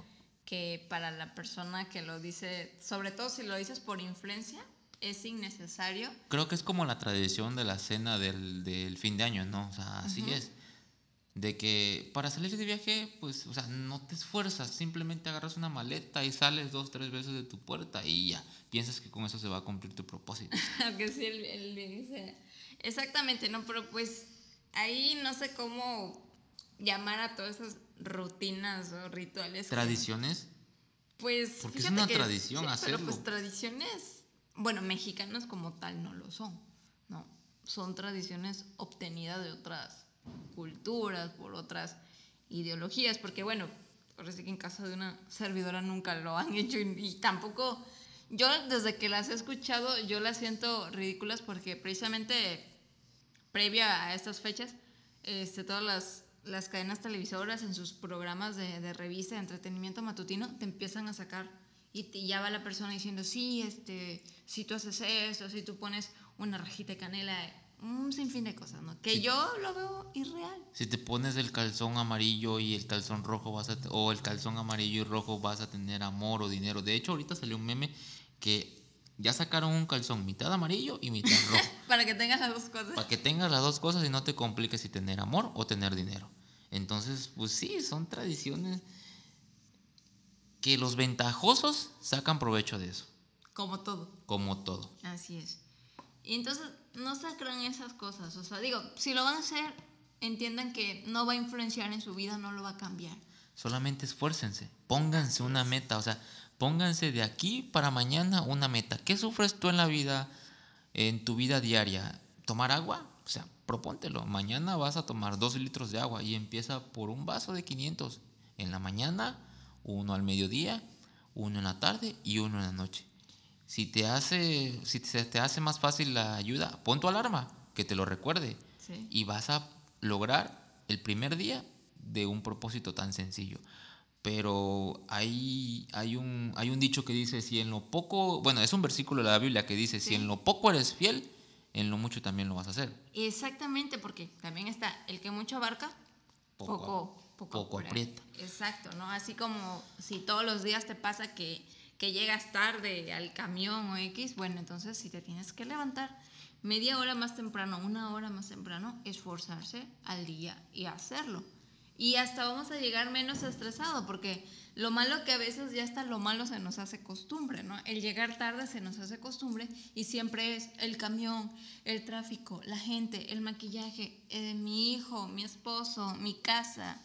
Speaker 2: que para la persona que lo dice, sobre todo si lo dices por influencia, es innecesario.
Speaker 1: Creo que es como la tradición de la cena del, del fin de año, ¿no? O sea, así es. De que para salir de viaje, pues, o sea, no te esfuerzas, simplemente agarras una maleta y sales dos, tres veces de tu puerta y ya, piensas que con eso se va a cumplir tu propósito.
Speaker 2: Aunque sí, él, él dice. Exactamente, ¿no? Pero pues ahí no sé cómo llamar a todas esas rutinas o rituales. que-
Speaker 1: Tradiciones,
Speaker 2: Pues.
Speaker 1: Porque es una
Speaker 2: que-
Speaker 1: tradición
Speaker 2: sí, Pero
Speaker 1: hacerlo.
Speaker 2: pues tradiciones, bueno, mexicanas como tal no lo son, ¿no? Son tradiciones obtenidas de otras culturas, por otras ideologías, porque bueno, sí que en casa de una servidora nunca lo han hecho y, y tampoco, yo desde que las he escuchado, yo las siento ridículas porque precisamente previa a estas fechas, este, todas las, las cadenas televisoras en sus programas de, de revista de entretenimiento matutino te empiezan a sacar y, te- ya va la persona diciendo, sí, este, si tú haces esto, si tú pones una rajita de canela, un sinfín de cosas, ¿no? Que
Speaker 1: Sí.
Speaker 2: yo lo veo irreal.
Speaker 1: si te pones el calzón amarillo y el calzón rojo vas a o el calzón amarillo y rojo vas a tener amor o dinero. De hecho, ahorita salió un meme que ya sacaron un calzón mitad amarillo y mitad rojo.
Speaker 2: Para que tengas las dos cosas.
Speaker 1: para que tengas las dos cosas y no te compliques si tener amor o tener dinero. Entonces, pues sí, son tradiciones que los ventajosos sacan provecho de eso,
Speaker 2: Como todo.
Speaker 1: como todo.
Speaker 2: Así es. Y entonces no se crean esas cosas. O sea, digo, si lo van a hacer, entiendan que no va a influenciar en su vida, no lo va a cambiar.
Speaker 1: Solamente esfuércense, pónganse una meta, o sea, pónganse de aquí para mañana una meta. ¿Qué sufres tú en la vida, en tu vida diaria? ¿Tomar agua? O sea, propóntelo. Mañana vas a tomar dos litros de agua y empieza por un vaso de 500. En la mañana, uno al mediodía, uno en la tarde y uno en la noche. Si te hace, si te hace más fácil la ayuda, pon tu alarma, que te lo recuerde.
Speaker 2: Sí.
Speaker 1: Y vas a lograr el primer día de un propósito tan sencillo. Pero hay, hay, un, hay un dicho que dice, si en lo poco, bueno, es un versículo de la Biblia que dice, si en lo poco eres fiel, en lo mucho también lo vas a hacer.
Speaker 2: Exactamente, porque también está el que mucho abarca,
Speaker 1: Poco-
Speaker 2: poco, poco,
Speaker 1: poco aprieta.
Speaker 2: Exacto, ¿no? Así como si todos los días te pasa que, que llegas tarde al camión o X, bueno, entonces si te tienes que levantar media hora más temprano, una hora más temprano, esforzarse al día y hacerlo. Y hasta vamos a llegar menos estresado, porque lo malo que a veces ya hasta lo malo se nos hace costumbre, ¿no? El llegar tarde se nos hace costumbre y siempre es el camión, el tráfico, la gente, el maquillaje, eh, mi hijo, mi esposo, mi casa.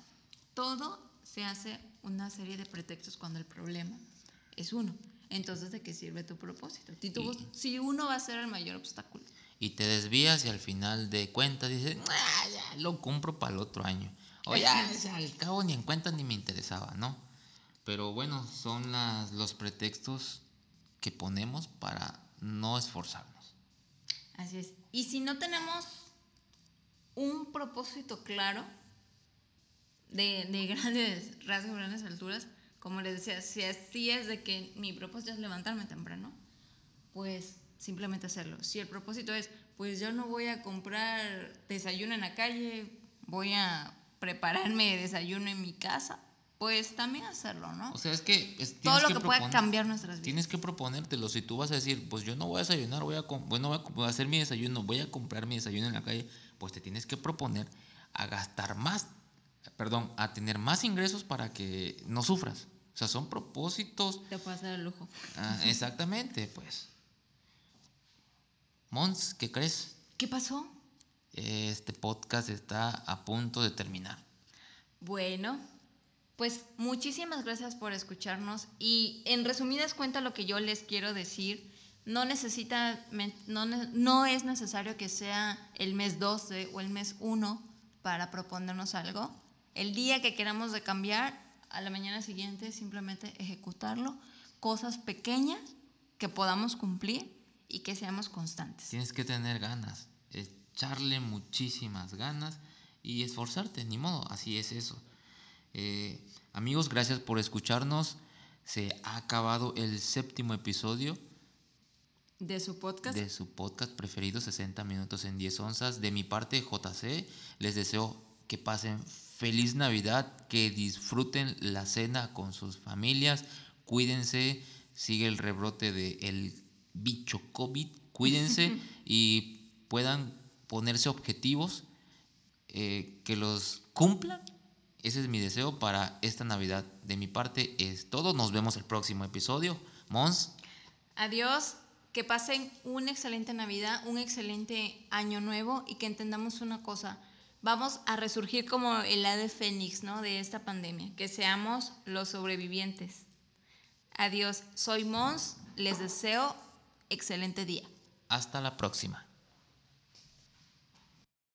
Speaker 2: Todo se hace una serie de pretextos cuando el problema es uno. Entonces, ¿de qué sirve tu propósito? Si,
Speaker 1: Y-
Speaker 2: si uno va a ser el mayor obstáculo.
Speaker 1: Y te desvías y al final de cuentas dices, "Ah, ya lo compro para el otro año. O ya, al cabo ni en cuenta ni me interesaba, ¿no? Pero bueno, son las, los pretextos que ponemos para no esforzarnos.
Speaker 2: Así es. Y si no tenemos un propósito claro de, de grandes rasgos, grandes alturas, como les decía, si así es de que mi propósito es levantarme temprano, pues simplemente hacerlo. Si el propósito es, pues yo no voy a comprar desayuno en la calle, voy a prepararme desayuno en mi casa, pues también hacerlo, ¿no?
Speaker 1: O sea, es que... es-
Speaker 2: Todo lo que, pueda cambiar nuestras vidas.
Speaker 1: Tienes que proponértelo. Si tú vas a decir, pues yo no voy a desayunar, voy a, bueno, voy a, voy a hacer mi desayuno, voy a comprar mi desayuno en la calle, pues te tienes que proponer a gastar más, perdón, a tener más ingresos para que no sufras. O sea, son propósitos.
Speaker 2: Te puedes dar el lujo.
Speaker 1: ah, exactamente, pues. Mons, ¿qué crees?
Speaker 2: ¿Qué pasó?
Speaker 1: Este podcast está a punto de terminar.
Speaker 2: Bueno, pues muchísimas gracias por escucharnos y en resumidas cuentas lo que yo les quiero decir, no necesita, no, no es necesario que sea el mes 12 o el mes 1 para proponernos algo. El día que queramos de cambiar, a la mañana siguiente simplemente ejecutarlo, cosas pequeñas que podamos cumplir y que seamos constantes.
Speaker 1: Tienes que tener ganas, echarle muchísimas ganas y esforzarte, ni modo, así es eso. Eh, amigos, gracias por escucharnos. Se ha acabado el séptimo episodio
Speaker 2: de su podcast.
Speaker 1: De su podcast preferido, 60 minutos en 10 onzas. De mi parte, JC, les deseo que pasen feliz Navidad, que disfruten la cena con sus familias, cuídense, sigue el rebrote del bicho COVID, cuídense y puedan ponerse objetivos eh, que los cumplan. Ese es mi deseo para esta Navidad. De mi parte es todo. Nos vemos el próximo episodio. Mons.
Speaker 2: Adiós. Que pasen una excelente Navidad, un excelente año nuevo y que entendamos una cosa. Vamos a resurgir como el ave fénix ¿no? de esta pandemia. Que seamos los sobrevivientes. Adiós. Soy Mons. Les deseo excelente día.
Speaker 1: Hasta la próxima.